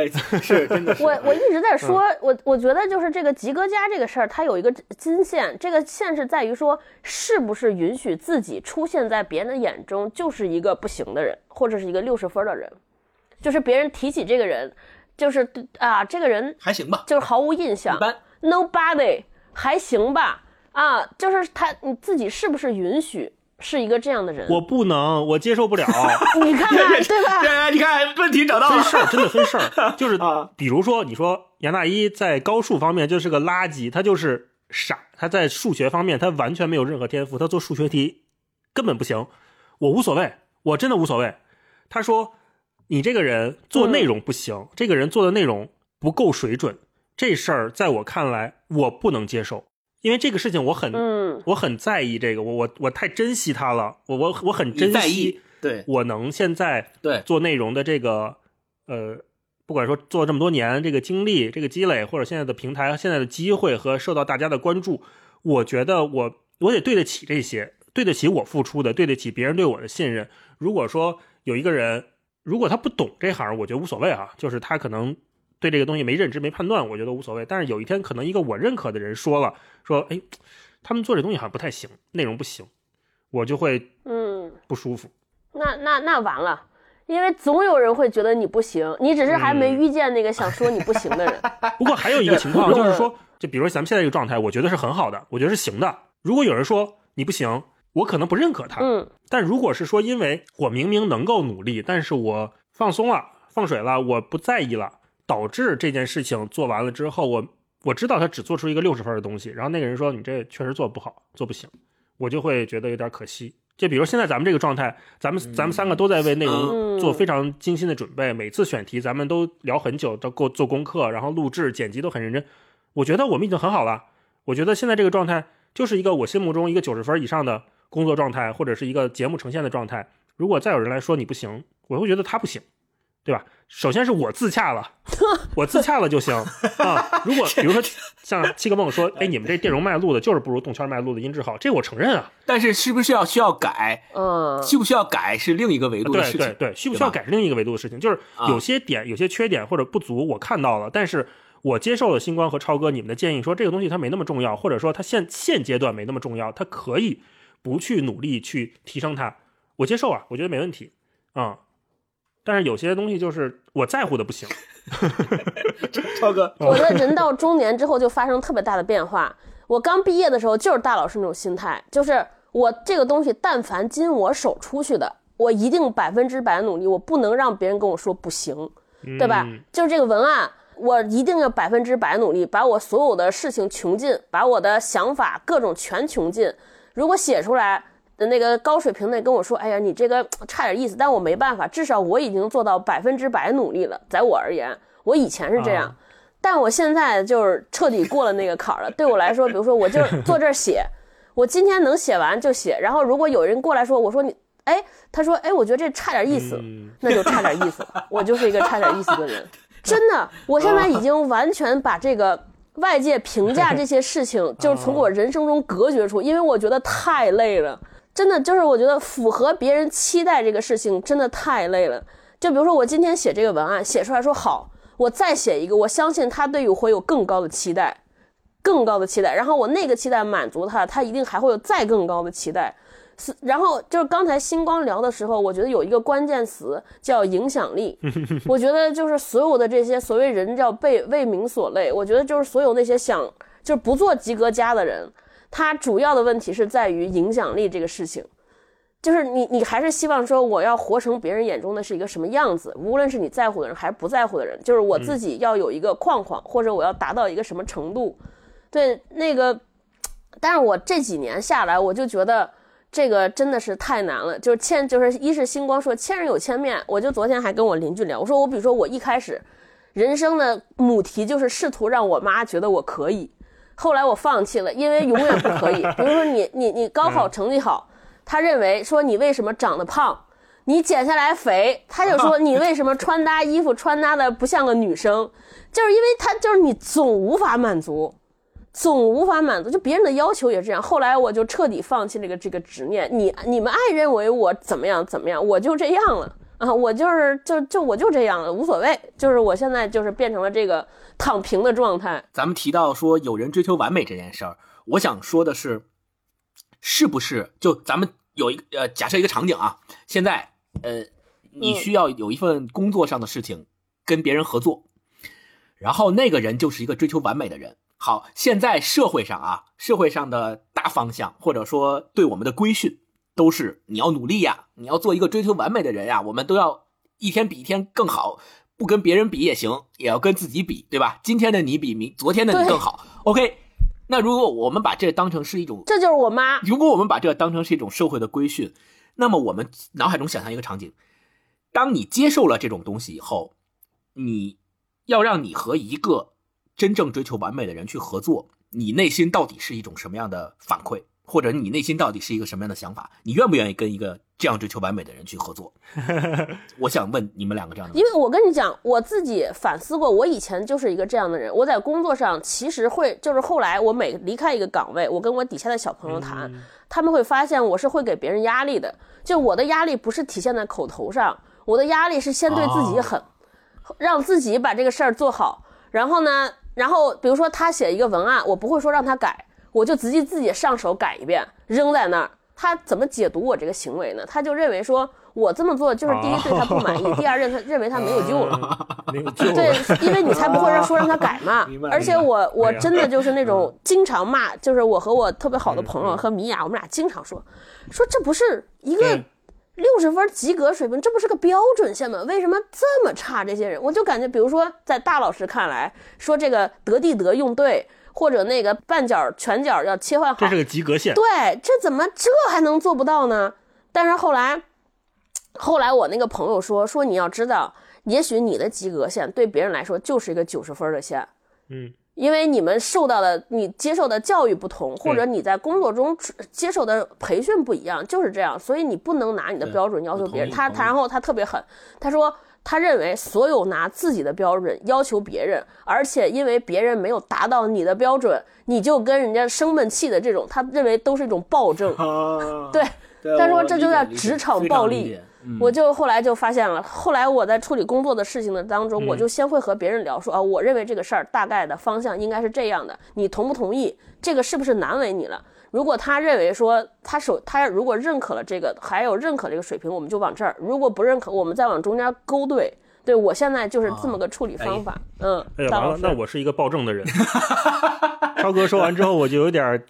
是，真的。我我一直在说，我我觉得就是这个吉格家这个事儿，它有一个金线，这个线是在于说，是不是允许自己出现在别人的眼中就是一个不行的人，或者是一个六十分的人，就是别人提起这个人，就是啊，这个人还行吧，就是毫无印象，一般，nobody。还行吧，啊，就是他你自己是不是允许是一个这样的人？我不能，我接受不了。你看看，对吧？你看问题找到了。分事儿，真的分事儿。就是啊，比如说，你说杨大一在高数方面就是个垃圾，他就是傻，他在数学方面他完全没有任何天赋，他做数学题根本不行。我无所谓，我真的无所谓。他说你这个人做内容不行，这个人做的内容不够水准。这事儿在我看来，我不能接受，因为这个事情我很，我很在意这个，我我我太珍惜他了，我我我很珍惜，对，我能现在对做内容的这个，呃，不管说做这么多年这个经历、这个积累，或者现在的平台、现在的机会和受到大家的关注，我觉得我我得对得起这些，对得起我付出的，对得起别人对我的信任。如果说有一个人，如果他不懂这行，我觉得无所谓啊，就是他可能。对这个东西没认知、没判断，我觉得无所谓。但是有一天，可能一个我认可的人说了，说：“哎，他们做这东西好像不太行，内容不行。”我就会嗯不舒服。那那那完了，因为总有人会觉得你不行，你只是还没遇见那个想说你不行的人。不过还有一个情况 就是说，就比如说咱们现在这个状态，我觉得是很好的，我觉得是行的。如果有人说你不行，我可能不认可他。嗯。但如果是说，因为我明明能够努力，但是我放松了、放水了，我不在意了。导致这件事情做完了之后，我我知道他只做出一个六十分的东西，然后那个人说你这确实做不好，做不行，我就会觉得有点可惜。就比如现在咱们这个状态，咱们咱们三个都在为内容做非常精心的准备，每次选题咱们都聊很久，都够做功课，然后录制剪辑都很认真。我觉得我们已经很好了。我觉得现在这个状态就是一个我心目中一个九十分以上的工作状态，或者是一个节目呈现的状态。如果再有人来说你不行，我会觉得他不行。对吧？首先是我自洽了，我自洽了就行 啊。如果比如说像七个梦说，哎，你们这电容麦录的就是不如动圈麦录的音质好，这我承认啊。但是是不是要需要改？嗯，需不需要改是另一个维度的事情。对对对，需不需要改是另一个维度的事情。就是有些点、有些缺点或者不足，我看到了，但是我接受了星光和超哥你们的建议，说这个东西它没那么重要，或者说它现现阶段没那么重要，它可以不去努力去提升它，我接受啊，我觉得没问题啊、但是有些东西就是我在乎的不行，超哥，我的人到中年之后就发生特别大的变化。我刚毕业的时候就是大老师那种心态，就是我这个东西但凡经我手出去的，我一定百分之百努力，我不能让别人跟我说不行，对吧？嗯就是这个文案，我一定要百分之百努力，把我所有的事情穷尽，把我的想法各种全穷尽。如果写出来的那个高水平的跟我说，哎呀，你这个差点意思，但我没办法，至少我已经做到百分之百努力了。在我而言，我以前是这样。啊但我现在就是彻底过了那个坎儿了。对我来说，比如说我就是坐这儿写，我今天能写完就写。然后如果有人过来说，我说你，哎，他说，哎，我觉得这差点意思，嗯那就差点意思了。我就是一个差点意思的人，真的，我现在已经完全把这个外界评价这些事情，就是从我人生中隔绝出，因为我觉得太累了。真的就是我觉得符合别人期待这个事情真的太累了。就比如说我今天写这个文案，写出来说好，我再写一个，我相信他对于我会有更高的期待，更高的期待，然后我那个期待满足他，他一定还会有再更高的期待。是，然后就是刚才星光聊的时候，我觉得有一个关键词叫影响力。我觉得就是所有的这些所谓人叫被为民所累，我觉得就是所有那些想就是不做及格家的人，他主要的问题是在于影响力这个事情。就是你，你还是希望说我要活成别人眼中的是一个什么样子，无论是你在乎的人还是不在乎的人，就是我自己要有一个框框，或者我要达到一个什么程度。对那个，但是我这几年下来，我就觉得这个真的是太难了。就是千，就是一是星光说千人有千面，我就昨天还跟我邻居聊，我说我比如说我一开始人生的母题就是试图让我妈觉得我可以，后来我放弃了，因为永远不可以。比如说你你你高考成绩好，他认为说你为什么长得胖，你减下来肥，他就说 你为什么穿搭衣服穿搭的不像个女生，就是因为他就是你总无法满足。总无法满足，就别人的要求也是这样。后来我就彻底放弃了个这个执念。你你们爱认为我怎么样怎么样，我就这样了啊！我就是就就我就这样了，无所谓。就是我现在就是变成了这个躺平的状态。咱们提到说有人追求完美这件事儿，我想说的是，是不是就咱们有一个呃，假设一个场景啊，现在呃，你需要有一份工作上的事情跟别人合作，然后那个人就是一个追求完美的人。好，现在社会上啊，社会上的大方向或者说对我们的规训，都是你要努力呀，你要做一个追求完美的人呀，我们都要一天比一天更好，不跟别人比也行，也要跟自己比，对吧？今天的你比明昨天的你更好。OK，那如果我们把这当成是一种，这就是我妈。如果我们把这当成是一种社会的规训，那么我们脑海中想象一个场景：当你接受了这种东西以后，你要让你和一个真正追求完美的人去合作，你内心到底是一种什么样的反馈，或者你内心到底是一个什么样的想法？你愿不愿意跟一个这样追求完美的人去合作？我想问你们两个这样的，因为我跟你讲，我自己反思过，我以前就是一个这样的人。我在工作上其实会，就是后来我每离开一个岗位，我跟我底下的小朋友谈，他们会发现我是会给别人压力的。就我的压力不是体现在口头上，我的压力是先对自己狠，让自己把这个事儿做好。然后呢，然后比如说他写一个文案，我不会说让他改，我就直接自己上手改一遍，扔在那儿。他怎么解读我这个行为呢？他就认为说我这么做就是第一对他不满意，第二认他认为他没有救了。没有救对。，因为你才不会让 说让他改嘛。而且我我真的就是那种经常骂，就是我和我特别好的朋友和米娅，我们俩经常说，说这不是一个六十分及格水平，这不是个标准线吗？为什么这么差？这些人，我就感觉，比如说在大老师看来，说这个得地得用对，或者那个半角全角要切换好这，是个及格线。对，这怎么这还能做不到呢？但是后来，后来我那个朋友说说你要知道，也许你的及格线对别人来说就是一个九十分的线，嗯，因为你们受到的、你接受的教育不同，或者你在工作中接受的培训不一样，就是这样。所以你不能拿你的标准要求别人。他他然后他特别狠，他说他认为所有拿自己的标准要求别人，而且因为别人没有达到你的标准，你就跟人家生闷气的这种，他认为都是一种暴政。啊，对，对他说这就叫职场暴力我就后来就发现了，后来我在处理工作的事情的当中，嗯我就先会和别人聊说啊，我认为这个事儿大概的方向应该是这样的，你同不同意？这个是不是难为你了？如果他认为说他首他如果认可了这个，还有认可这个水平，我们就往这儿；如果不认可，我们再往中间勾兑。对我现在就是这么个处理方法。嗯，哎呀，完了，那我是一个暴政的人。超哥说完之后，我就有点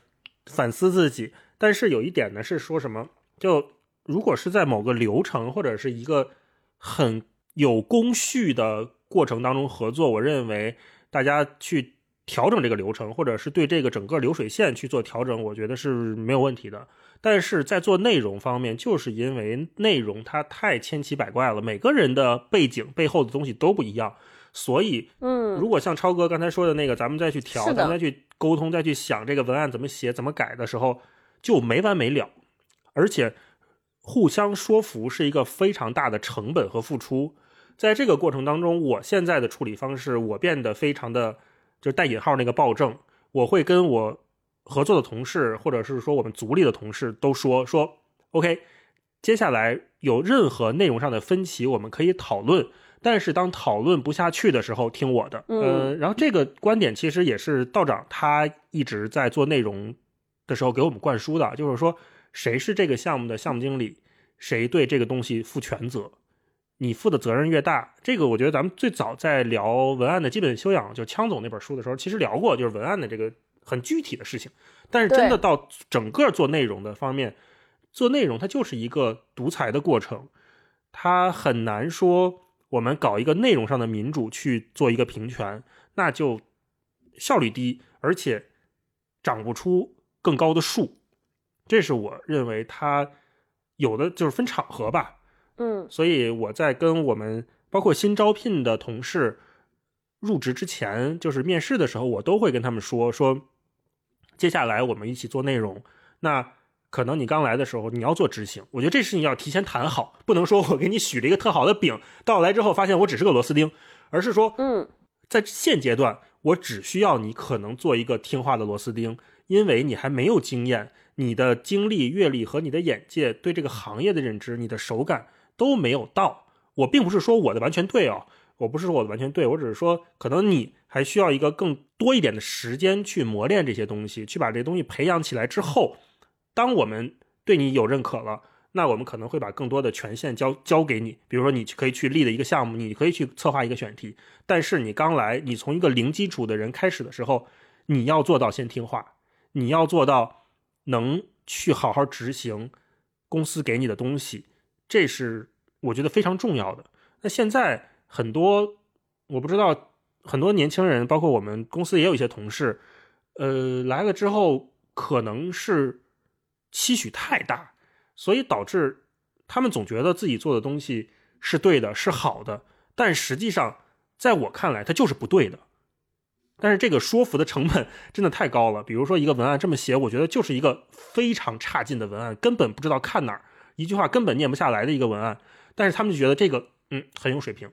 反思自己。但是有一点呢，是说什么？就如果是在某个流程或者是一个很有工序的过程当中合作，我认为大家去调整这个流程，或者是对这个整个流水线去做调整，我觉得是没有问题的。但是在做内容方面，就是因为内容它太千奇百怪了，每个人的背景背后的东西都不一样，所以嗯，如果像超哥刚才说的那个，咱们再去调，咱们再去沟通，再去想这个文案怎么写、怎么改的时候，就没完没了。而且互相说服是一个非常大的成本和付出。在这个过程当中，我现在的处理方式，我变得非常的，就是带引号那个暴政。我会跟我合作的同事，或者是说我们组里的同事都说说，OK，接下来有任何内容上的分歧，我们可以讨论。但是当讨论不下去的时候，听我的。嗯呃，然后这个观点其实也是道长他一直在做内容的时候给我们灌输的，就是说谁是这个项目的项目经理，谁对这个东西负全责。你负的责任越大，这个我觉得咱们最早在聊文案的基本修养，就枪总那本书的时候，其实聊过，就是文案的这个很具体的事情。但是真的到整个做内容的方面，做内容它就是一个独裁的过程，它很难说我们搞一个内容上的民主去做一个平权，那就效率低，而且长不出更高的树。这是我认为它有的就是分场合吧，嗯。所以我在跟我们包括新招聘的同事入职之前，就是面试的时候，我都会跟他们说说，接下来我们一起做内容。那可能你刚来的时候，你要做执行，我觉得这事情要提前谈好，不能说我给你许了一个特好的饼，到来之后发现我只是个螺丝钉，而是说嗯。在现阶段，我只需要你可能做一个听话的螺丝钉，因为你还没有经验，你的经历、阅历和你的眼界对这个行业的认知、你的手感都没有到。我并不是说我的完全对哦，我不是说我的完全对，我只是说可能你还需要一个更多一点的时间去磨练这些东西，去把这东西培养起来之后，当我们对你有认可了。那我们可能会把更多的权限交交给你，比如说你可以去立的一个项目，你可以去策划一个选题，但是你刚来，你从一个零基础的人开始的时候，你要做到先听话，你要做到能去好好执行公司给你的东西，这是我觉得非常重要的。那现在很多我不知道，很多年轻人，包括我们公司也有一些同事，呃，来了之后可能是期许太大，所以导致他们总觉得自己做的东西是对的，是好的，但实际上，在我看来，它就是不对的。但是这个说服的成本 真的太高了。比如说一个文案这么写，我觉得就是一个非常差劲的文案，根本不知道看哪儿，一句话根本念不下来的一个文案。但是他们就觉得这个嗯很有水平，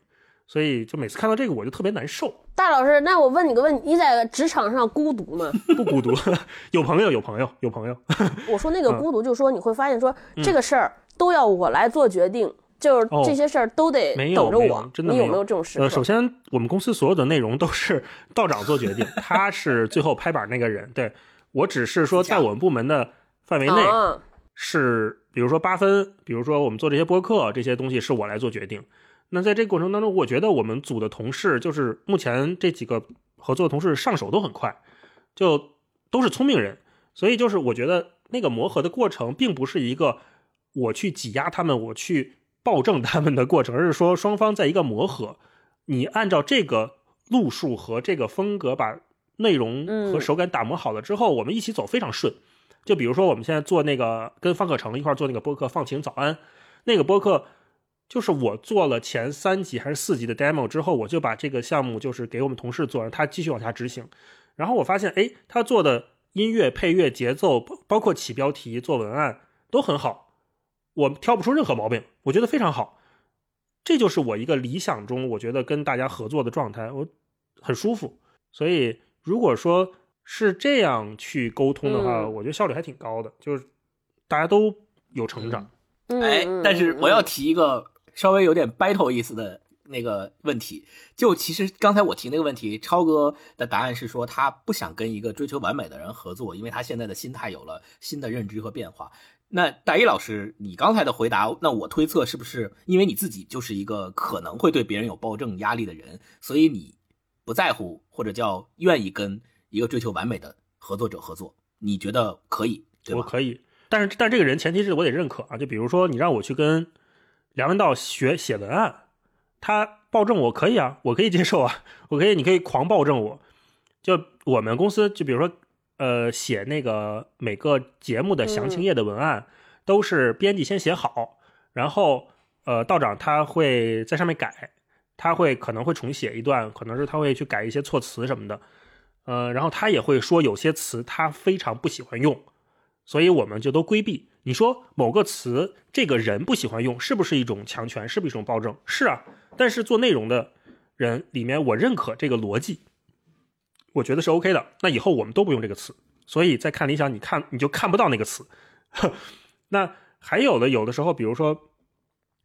所以就每次看到这个我就特别难受。大老师，那我问你个问题：你在职场上孤独吗？不孤独，有朋友，有朋友，有朋友。我说那个嗯孤独，就是说你会发现说这个事儿都要我来做决定，就是哦这些事儿都得等着我。真的没有你有没有这种时刻？呃，首先我们公司所有的内容都是 道长做决定，他是最后拍板那个人。对我只是说在我们部门的范围内啊，是，比如说八分，比如说我们做这些播客这些东西是我来做决定。那在这个过程当中，我觉得我们组的同事，就是目前这几个合作的同事上手都很快，就都是聪明人，所以就是我觉得那个磨合的过程，并不是一个我去挤压他们，我去暴政他们的过程，而是说双方在一个磨合，你按照这个路数和这个风格把内容和嗯手感打磨好了之后，我们一起走非常顺。就比如说我们现在做那个跟方可成一块做那个播客《放晴早安》，那个播客就是我做了前三集还是四集的 demo 之后，我就把这个项目就是给我们同事做，让他继续往下执行。然后我发现，哎，他做的音乐、配乐、节奏，包括起标题、做文案都很好，我挑不出任何毛病，我觉得非常好。这就是我一个理想中我觉得跟大家合作的状态，我很舒服。所以如果说是这样去沟通的话，嗯我觉得效率还挺高的，就是大家都有成长。哎，但是我要提一个稍微有点 battle 意思的那个问题，就其实刚才我提那个问题，超哥的答案是说他不想跟一个追求完美的人合作，因为他现在的心态有了新的认知和变化。那大一老师，你刚才的回答，那我推测是不是因为你自己就是一个可能会对别人有暴政压力的人，所以你不在乎或者叫愿意跟一个追求完美的合作者合作？你觉得可以？对吧？我可以，但是但这个人前提是我得认可啊。就比如说你让我去跟梁文道学写文案，他暴政我可以啊，我可以接受啊，我可以，你可以狂暴政我。就我们公司，就比如说。呃，写那个每个节目的详情页的文案，都是编辑先写好，然后呃，道长他会在上面改，他会可能会重写一段，可能是他会去改一些措辞什么的，呃，然后他也会说有些词他非常不喜欢用，所以我们就都规避。你说某个词这个人不喜欢用，是不是一种强权？是不是一种暴政？是啊，但是做内容的人里面，我认可这个逻辑。我觉得是 OK 的，那以后我们都不用这个词，所以在看理想，你看你就看不到那个词。那还有的，有的时候，比如说，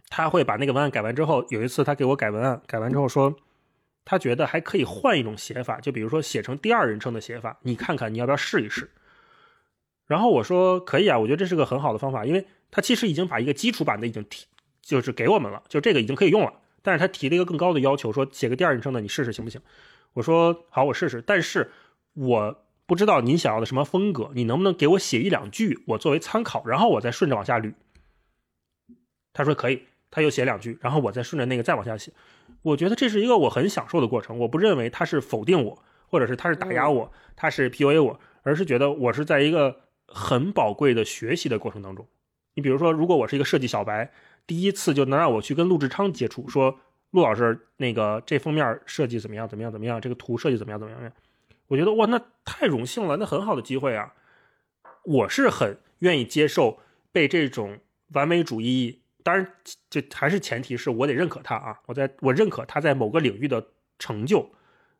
他会把那个文案改完之后，有一次他给我改文案，改完之后说，他觉得还可以换一种写法，就比如说写成第二人称的写法，你看看你要不要试一试。然后我说可以啊，我觉得这是个很好的方法，因为他其实已经把一个基础版的已经提，就是给我们了，就这个已经可以用了，但是他提了一个更高的要求，说写个第二人称的，你试试行不行？我说好，我试试。但是我不知道您想要的什么风格，你能不能给我写一两句，我作为参考，然后我再顺着往下捋。他说可以，他又写两句，然后我再顺着那个再往下写。我觉得这是一个我很享受的过程。我不认为他是否定我，或者是他是打压我，他是 PUA 我，而是觉得我是在一个很宝贵的学习的过程当中。你比如说，如果我是一个设计小白，第一次就能让我去跟陆志昌接触，说。陆老师，那个这封面设计怎么样？怎么样？怎么样？这个图设计怎么样？怎么样？我觉得哇，那太荣幸了，那很好的机会啊！我是很愿意接受被这种完美主义，当然这还是前提是我得认可他啊！我在我认可他在某个领域的成就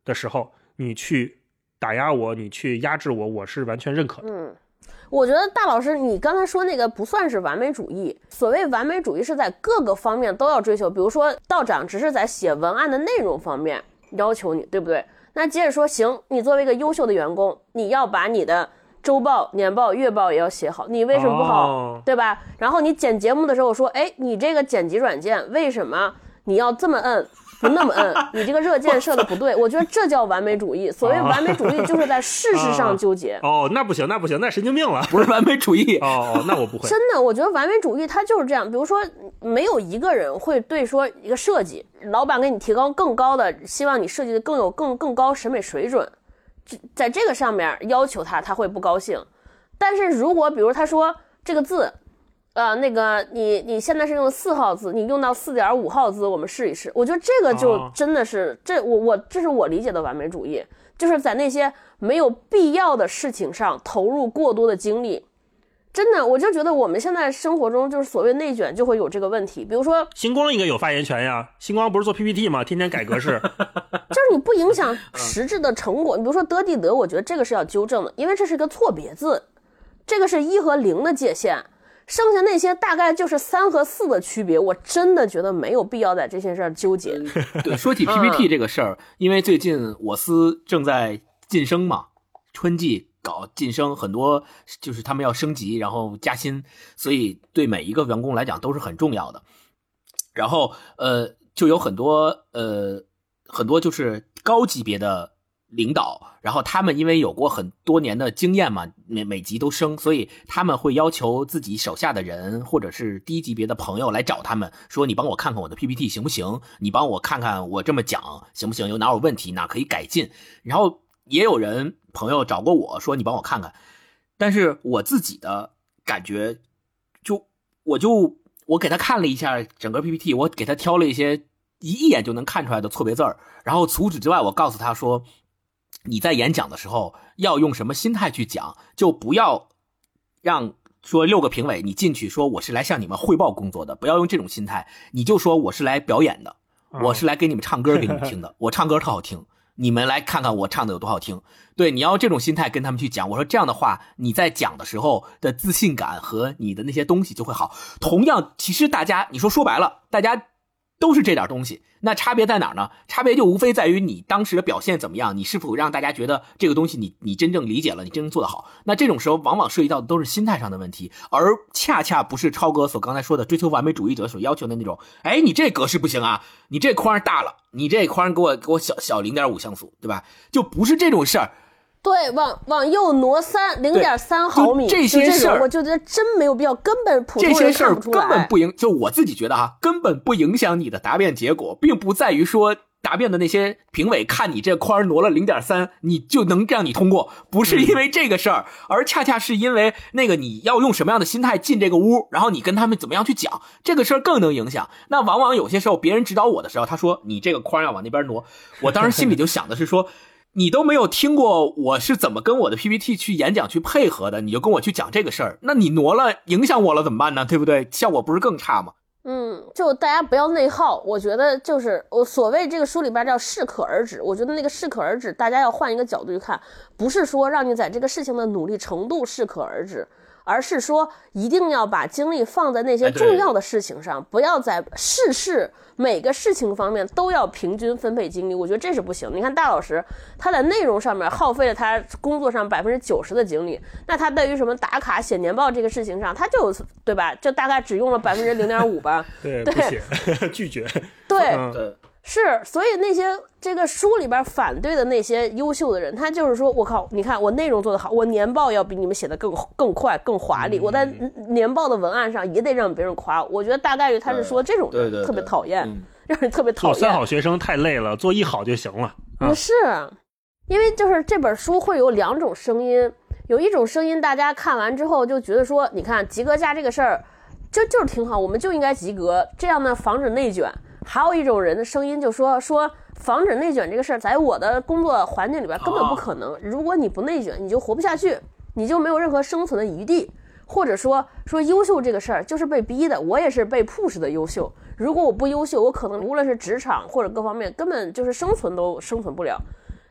的时候，你去打压我，你去压制我，我是完全认可的。嗯。我觉得大老师，你刚才说那个不算是完美主义。所谓完美主义，是在各个方面都要追求。比如说，道长只是在写文案的内容方面要求你，对不对？那接着说，行，你作为一个优秀的员工，你要把你的周报、年报、月报也要写好。你为什么不好，对吧？然后你剪节目的时候说，哎，你这个剪辑软件为什么你要这么摁？不那么摁，你这个热 键设的不对，我觉得这叫完美主义。所谓完美主义，就是在事实上纠结。哦，那不行，那不行，那神经病了，不是完美主义。哦，那我不会。真的，我觉得完美主义它就是这样。比如说，没有一个人会对说一个设计，老板给你提高更高的，希望你设计的更有更更高审美水准，在这个上面要求他，他会不高兴。但是如果比如他说这个字。呃，那个你你现在是用四号字，你用到四点五号字，我们试一试。我觉得这个就真的是这我我这是我理解的完美主义，就是在那些没有必要的事情上投入过多的精力。真的，我就觉得我们现在生活中就是所谓内卷就会有这个问题。比如说，星光应该有发言权呀，星光不是做 PPT 吗？天天改格式，就是你不影响实质的成果。你比如说德地德，我觉得这个是要纠正的，因为这是一个错别字，这个是一和零的界限。剩下那些大概就是三和四的区别，我真的觉得没有必要在这些事儿纠结。对，说起 PPT 这个事儿，因为最近我司正在晋升嘛，春季搞晋升，很多就是他们要升级，然后加薪，所以对每一个员工来讲都是很重要的。然后呃，就有很多呃很多就是高级别的。领导，然后他们因为有过很多年的经验嘛，每每级都升，所以他们会要求自己手下的人或者是低级别的朋友来找他们，说你帮我看看我的 PPT 行不行？你帮我看看我这么讲行不行？有哪有问题，哪可以改进？然后也有人朋友找过我说你帮我看看，但是我自己的感觉，就我就我给他看了一下整个 PPT，我给他挑了一些一一眼就能看出来的错别字儿，然后除此之外，我告诉他说。你在演讲的时候要用什么心态去讲？就不要让说六个评委你进去说我是来向你们汇报工作的，不要用这种心态。你就说我是来表演的，我是来给你们唱歌给你们听的。我唱歌特好听，你们来看看我唱的有多好听。对，你要这种心态跟他们去讲。我说这样的话，你在讲的时候的自信感和你的那些东西就会好。同样，其实大家，你说说白了，大家都是这点东西，那差别在哪儿呢？差别就无非在于你当时的表现怎么样，你是否让大家觉得这个东西你你真正理解了，你真正做得好。那这种时候往往涉及到的都是心态上的问题，而恰恰不是超哥所刚才说的追求完美主义者所要求的那种。哎，你这格式不行啊，你这框大了，你这框给我给我小小零点五像素，对吧？就不是这种事儿。对，往往右挪三零点三毫米，这些事儿，我就觉得真没有必要，根本普通人看不出来。根本不影，就我自己觉得哈，根本不影响你的答辩结果，并不在于说答辩的那些评委看你这框挪了零点三，你就能让你通过，不是因为这个事儿，而恰恰是因为那个你要用什么样的心态进这个屋，然后你跟他们怎么样去讲这个事儿更能影响。那往往有些时候别人指导我的时候，他说你这个框要往那边挪，我当时心里就想的是说。你都没有听过我是怎么跟我的 PPT 去演讲去配合的，你就跟我去讲这个事儿，那你挪了影响我了怎么办呢？对不对？效果不是更差吗？嗯，就大家不要内耗，我觉得就是我所谓这个书里边叫适可而止，我觉得那个适可而止，大家要换一个角度去看，不是说让你在这个事情的努力程度适可而止。而是说，一定要把精力放在那些重要的事情上，不要在事事每个事情方面都要平均分配精力。我觉得这是不行。你看大老师，他在内容上面耗费了他工作上百分之九十的精力，那他对于什么打卡、写年报这个事情上，他就对吧？就大概只用了百分之零点五吧。对，不写，拒绝。对。对。是，所以那些这个书里边反对的那些优秀的人，他就是说，我靠，你看我内容做得好，我年报要比你们写的更更快、更华丽，我在年报的文案上也得让别人夸。我觉得大概率他是说这种特别讨厌，让人特别讨厌。做三好学生太累了，做一好就行了。不是，因为就是这本书会有两种声音，有一种声音大家看完之后就觉得说，你看及格价这个事儿，就就是挺好，我们就应该及格，这样呢防止内卷。还有一种人的声音就说说防止内卷这个事儿，在我的工作环境里边根本不可能。如果你不内卷，你就活不下去，你就没有任何生存的余地。或者说说优秀这个事儿就是被逼的，我也是被 push 的优秀。如果我不优秀，我可能无论是职场或者各方面根本就是生存都生存不了。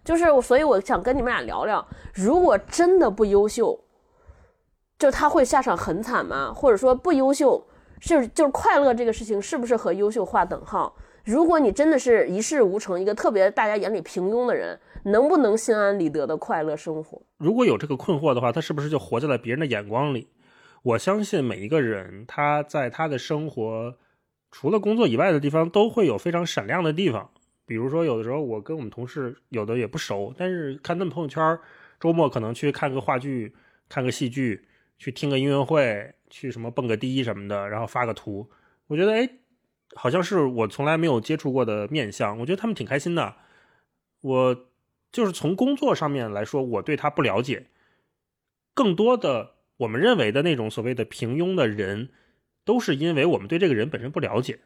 就是所以我想跟你们俩聊聊，如果真的不优秀，就他会下场很惨吗？或者说不优秀？是就是快乐这个事情是不是和优秀划等号？如果你真的是一事无成，一个特别大家眼里平庸的人，能不能心安理得的快乐生活？如果有这个困惑的话，他是不是就活在了别人的眼光里？我相信每一个人他在他的生活除了工作以外的地方都会有非常闪亮的地方。比如说，有的时候我跟我们同事有的也不熟，但是看他们朋友圈，周末可能去看个话剧、看个戏剧、去听个音乐会。去什么蹦个迪什么的，然后发个图，我觉得哎，好像是我从来没有接触过的面相，我觉得他们挺开心的。我就是从工作上面来说，我对他不了解，更多的我们认为的那种所谓的平庸的人，都是因为我们对这个人本身不了解。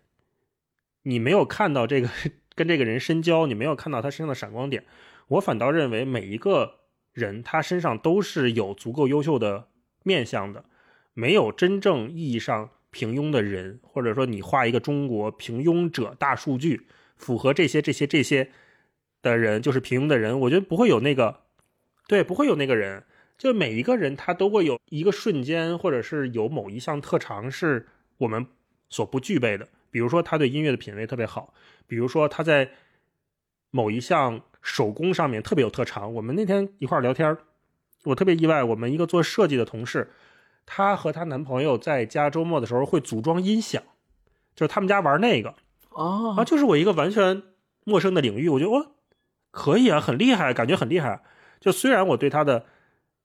你没有看到这个跟这个人深交，你没有看到他身上的闪光点，我反倒认为每一个人他身上都是有足够优秀的面相的。没有真正意义上平庸的人，或者说你画一个中国平庸者大数据，符合这些这些这些的人就是平庸的人，我觉得不会有那个，对，不会有那个人。就每一个人他都会有一个瞬间，或者是有某一项特长是我们所不具备的。比如说他对音乐的品味特别好，比如说他在某一项手工上面特别有特长。我们那天一块儿聊天，我特别意外，我们一个做设计的同事。她和她男朋友在家周末的时候会组装音响，就是他们家玩那个哦，啊，就是我一个完全陌生的领域，我觉得我可以啊，很厉害，感觉很厉害。就虽然我对他的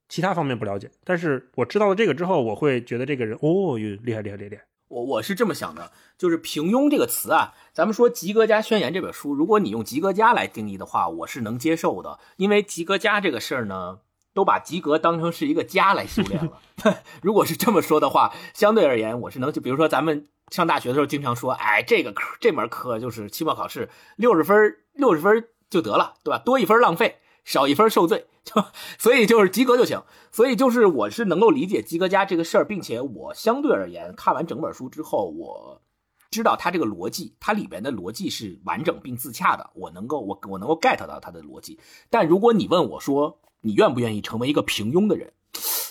其他方面不了解，但是我知道了这个之后，我会觉得这个人哦，厉害厉害厉害。我我是这么想的，就是平庸这个词啊，咱们说《及格加宣言》这本书，如果你用及格家来定义的话，我是能接受的，因为及格家这个事儿呢。都把及格当成是一个家来修炼了。如果是这么说的话，相对而言，我是能就比如说咱们上大学的时候经常说，哎，这个科这门课就是期末考试六十分，六十分就得了，对吧？多一分浪费，少一分受罪，就所以就是及格就行。所以就是我是能够理解及格家这个事儿，并且我相对而言看完整本书之后，我。知道它这个逻辑，它里边的逻辑是完整并自洽的，我能够我我能够 get 到它的逻辑。但如果你问我说你愿不愿意成为一个平庸的人，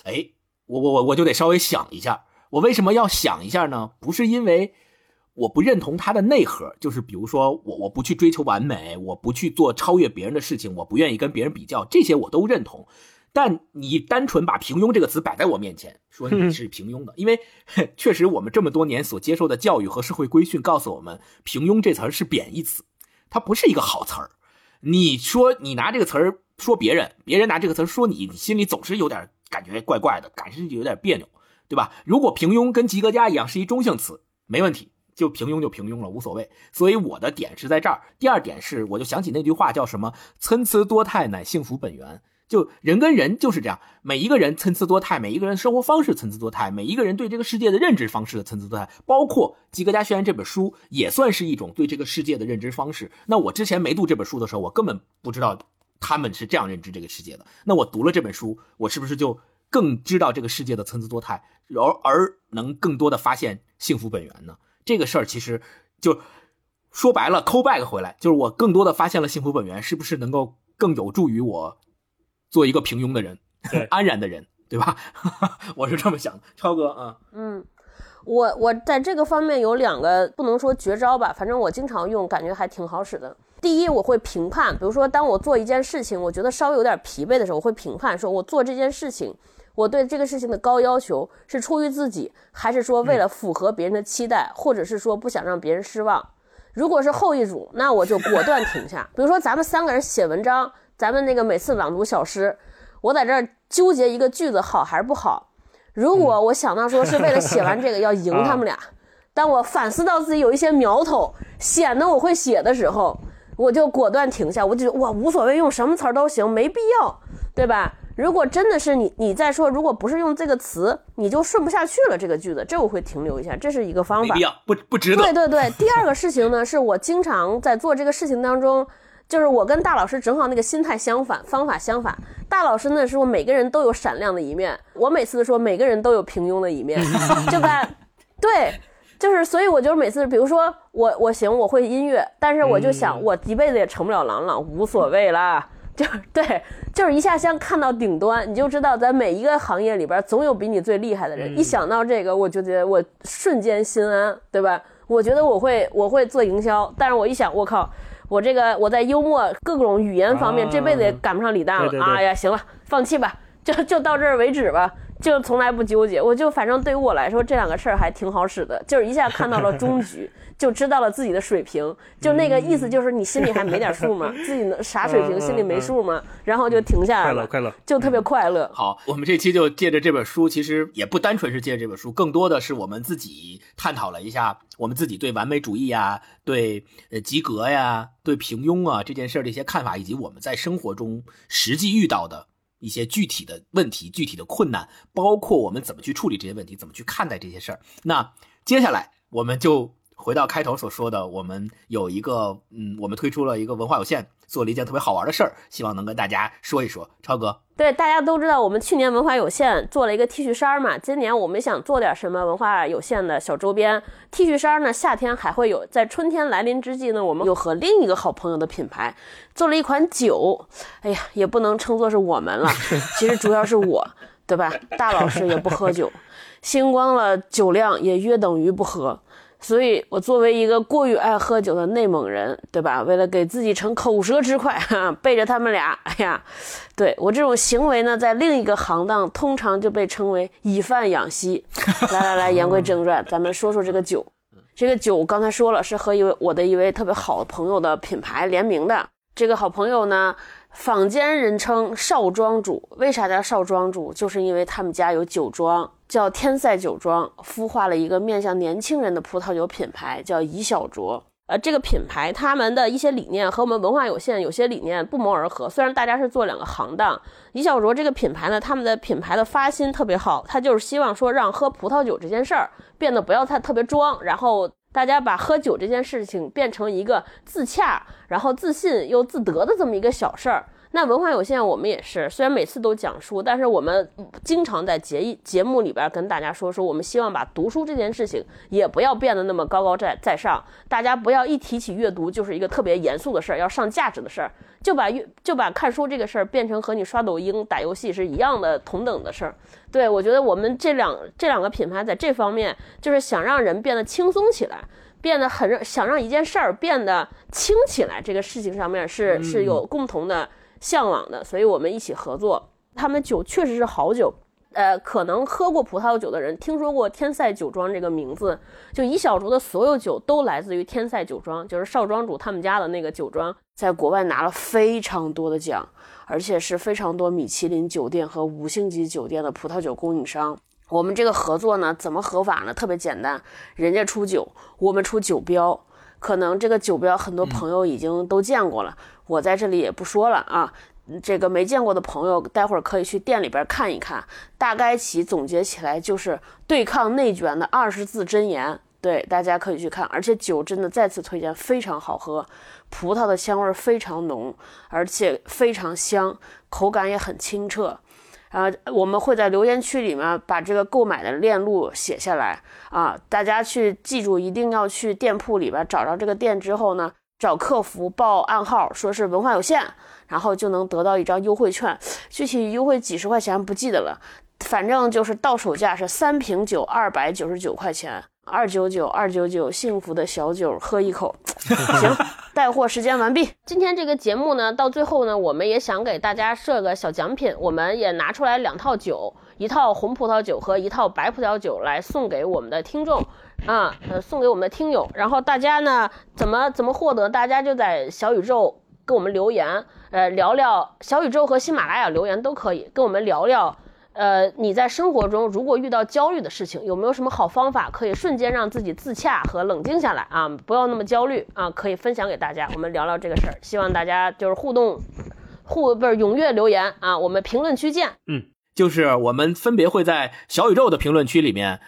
哎，我我我我就得稍微想一下，我为什么要想一下呢？不是因为我不认同它的内核，就是比如说我我不去追求完美，我不去做超越别人的事情，我不愿意跟别人比较，这些我都认同。但你单纯把“平庸”这个词摆在我面前，说你是平庸的，因为 确实我们这么多年所接受的教育和社会规训告诉我们，“平庸”这词儿是贬义词，它不是一个好词儿。你说你拿这个词儿说别人，别人拿这个词说你，你心里总是有点感觉怪怪的，感觉有点别扭，对吧？如果“平庸”跟“及格家”一样是一中性词，没问题，就平庸就平庸了，无所谓。所以我的点是在这儿。第二点是，我就想起那句话叫什么“参差多态乃幸福本源”。就人跟人就是这样，每一个人参差多态，每一个人生活方式参差多态，每一个人对这个世界的认知方式的参差多态，包括《吉格家宣言》这本书也算是一种对这个世界的认知方式。那我之前没读这本书的时候，我根本不知道他们是这样认知这个世界的。那我读了这本书，我是不是就更知道这个世界的参差多态，而而能更多的发现幸福本源呢？这个事儿其实就说白了，call back 回来，就是我更多的发现了幸福本源，是不是能够更有助于我？做一个平庸的人，安然的人，对吧？我是这么想的，超哥啊，嗯，我我在这个方面有两个不能说绝招吧，反正我经常用，感觉还挺好使的。第一，我会评判，比如说当我做一件事情，我觉得稍微有点疲惫的时候，我会评判，说我做这件事情，我对这个事情的高要求是出于自己，还是说为了符合别人的期待，或者是说不想让别人失望？如果是后一组，那我就果断停下。比如说咱们三个人写文章。咱们那个每次朗读小诗，我在这儿纠结一个句子好还是不好。如果我想到说是为了写完这个要赢他们俩，当我反思到自己有一些苗头，显得我会写的时候，我就果断停下。我就哇无所谓，用什么词儿都行，没必要，对吧？如果真的是你你再说，如果不是用这个词，你就顺不下去了这个句子，这我会停留一下，这是一个方法。没必要，不不值得。对对对，第二个事情呢，是我经常在做这个事情当中。就是我跟大老师正好那个心态相反，方法相反。大老师呢说每个人都有闪亮的一面，我每次说每个人都有平庸的一面，就把，对，就是所以我就是每次，比如说我我行我会音乐，但是我就想我一辈子也成不了郎朗，无所谓啦，就对，就是一下像看到顶端，你就知道在每一个行业里边总有比你最厉害的人。一想到这个，我就觉得我瞬间心安，对吧？我觉得我会我会做营销，但是我一想，我靠。我这个我在幽默各种语言方面，这辈子也赶不上李诞了。哎呀，行了，放弃吧，就就到这儿为止吧，就从来不纠结。我就反正对于我来说，这两个事儿还挺好使的，就是一下看到了终局，就知道了自己的水平。就那个意思，就是你心里还没点数吗？自己能啥水平，心里没数吗？然后就停下来了，快乐，就特别快乐。好，我们这期就借着这本书，其实也不单纯是借着这本书，更多的是我们自己探讨了一下。我们自己对完美主义啊，对呃及格呀，对平庸啊这件事儿的一些看法，以及我们在生活中实际遇到的一些具体的问题、具体的困难，包括我们怎么去处理这些问题，怎么去看待这些事儿。那接下来我们就回到开头所说的，我们有一个嗯，我们推出了一个文化有限。做了一件特别好玩的事儿，希望能跟大家说一说。超哥，对，大家都知道，我们去年文化有限做了一个 T 恤衫嘛，今年我们想做点什么文化有限的小周边 T 恤衫呢？夏天还会有，在春天来临之际呢，我们又和另一个好朋友的品牌做了一款酒。哎呀，也不能称作是我们了，其实主要是我，对吧？大老师也不喝酒，星光了酒量也约等于不喝。所以，我作为一个过于爱喝酒的内蒙人，对吧？为了给自己逞口舌之快，哈，背着他们俩，哎呀，对我这种行为呢，在另一个行当通常就被称为以贩养吸。来来来，言归正传，咱们说说这个酒。这个酒刚才说了，是和一位我的一位特别好的朋友的品牌联名的。这个好朋友呢，坊间人称少庄主。为啥叫少庄主？就是因为他们家有酒庄。叫天赛酒庄孵化了一个面向年轻人的葡萄酒品牌，叫怡小酌。呃，这个品牌他们的一些理念和我们文化有限有些理念不谋而合。虽然大家是做两个行当，怡小酌这个品牌呢，他们的品牌的发心特别好，他就是希望说让喝葡萄酒这件事儿变得不要太特别装，然后大家把喝酒这件事情变成一个自洽、然后自信又自得的这么一个小事儿。那文化有限，我们也是，虽然每次都讲书，但是我们经常在节节目里边跟大家说说，我们希望把读书这件事情也不要变得那么高高在在上，大家不要一提起阅读就是一个特别严肃的事儿，要上价值的事儿，就把阅就把看书这个事儿变成和你刷抖音、打游戏是一样的同等的事儿。对我觉得我们这两这两个品牌在这方面就是想让人变得轻松起来。变得很想让一件事儿变得轻起来，这个事情上面是是有共同的向往的，所以我们一起合作。他们酒确实是好酒，呃，可能喝过葡萄酒的人听说过天赛酒庄这个名字，就一小竹的所有酒都来自于天赛酒庄，就是少庄主他们家的那个酒庄，在国外拿了非常多的奖，而且是非常多米其林酒店和五星级酒店的葡萄酒供应商。我们这个合作呢，怎么合法呢？特别简单，人家出酒，我们出酒标。可能这个酒标很多朋友已经都见过了，我在这里也不说了啊。这个没见过的朋友，待会儿可以去店里边看一看。大概其总结起来就是对抗内卷的二十字真言。对，大家可以去看。而且酒真的再次推荐，非常好喝，葡萄的香味非常浓，而且非常香，口感也很清澈。啊，我们会在留言区里面把这个购买的链路写下来啊，大家去记住，一定要去店铺里边找着这个店之后呢，找客服报暗号，说是文化有限，然后就能得到一张优惠券，具体优惠几十块钱不记得了，反正就是到手价是三瓶酒二百九十九块钱。二九九二九九，幸福的小酒喝一口。行，带货时间完毕。今天这个节目呢，到最后呢，我们也想给大家设个小奖品，我们也拿出来两套酒，一套红葡萄酒和一套白葡萄酒来送给我们的听众啊，呃，送给我们的听友。然后大家呢，怎么怎么获得？大家就在小宇宙给我们留言，呃，聊聊小宇宙和喜马拉雅留言都可以，跟我们聊聊。呃，你在生活中如果遇到焦虑的事情，有没有什么好方法可以瞬间让自己自洽和冷静下来啊？不要那么焦虑啊！可以分享给大家，我们聊聊这个事儿。希望大家就是互动，互不是踊跃留言啊！我们评论区见。嗯，就是我们分别会在小宇宙的评论区里面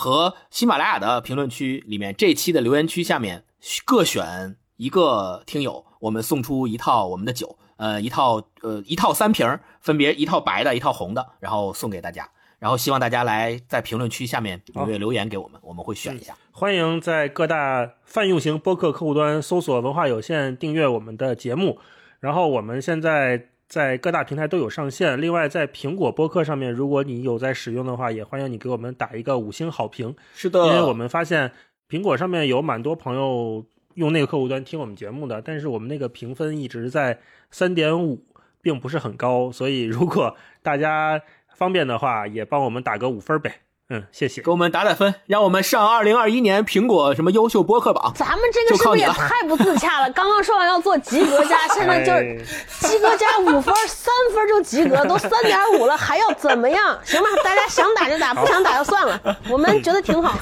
和喜马拉雅的评论区里面，这期的留言区下面各选一个听友，我们送出一套我们的酒。呃，一套呃一套三瓶，分别一套白的，一套红的，然后送给大家。然后希望大家来在评论区下面踊跃留言给我们，我们会选一下。欢迎在各大泛用型播客客户端搜索“文化有限”，订阅我们的节目。然后我们现在在各大平台都有上线。另外，在苹果播客上面，如果你有在使用的话，也欢迎你给我们打一个五星好评。是的，因为我们发现苹果上面有蛮多朋友用那个客户端听我们节目的，但是我们那个评分一直在。三点五，并不是很高，所以如果大家方便的话，也帮我们打个五分呗。嗯，谢谢，给我们打打分，让我们上二零二一年苹果什么优秀播客榜。咱们这个是不是也太不自洽了？刚刚说完要做及格加，现在就是及格加五分，三分就及格，都三点五了，还要怎么样？行吧，大家想打就打，不想打就算了。我们觉得挺好，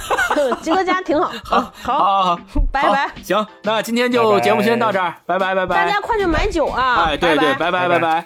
及格加挺好。好，好，好，好，拜拜。行，那今天就节目先到这儿，拜拜，拜拜。大家快去买酒啊！哎，对对，拜拜，拜拜。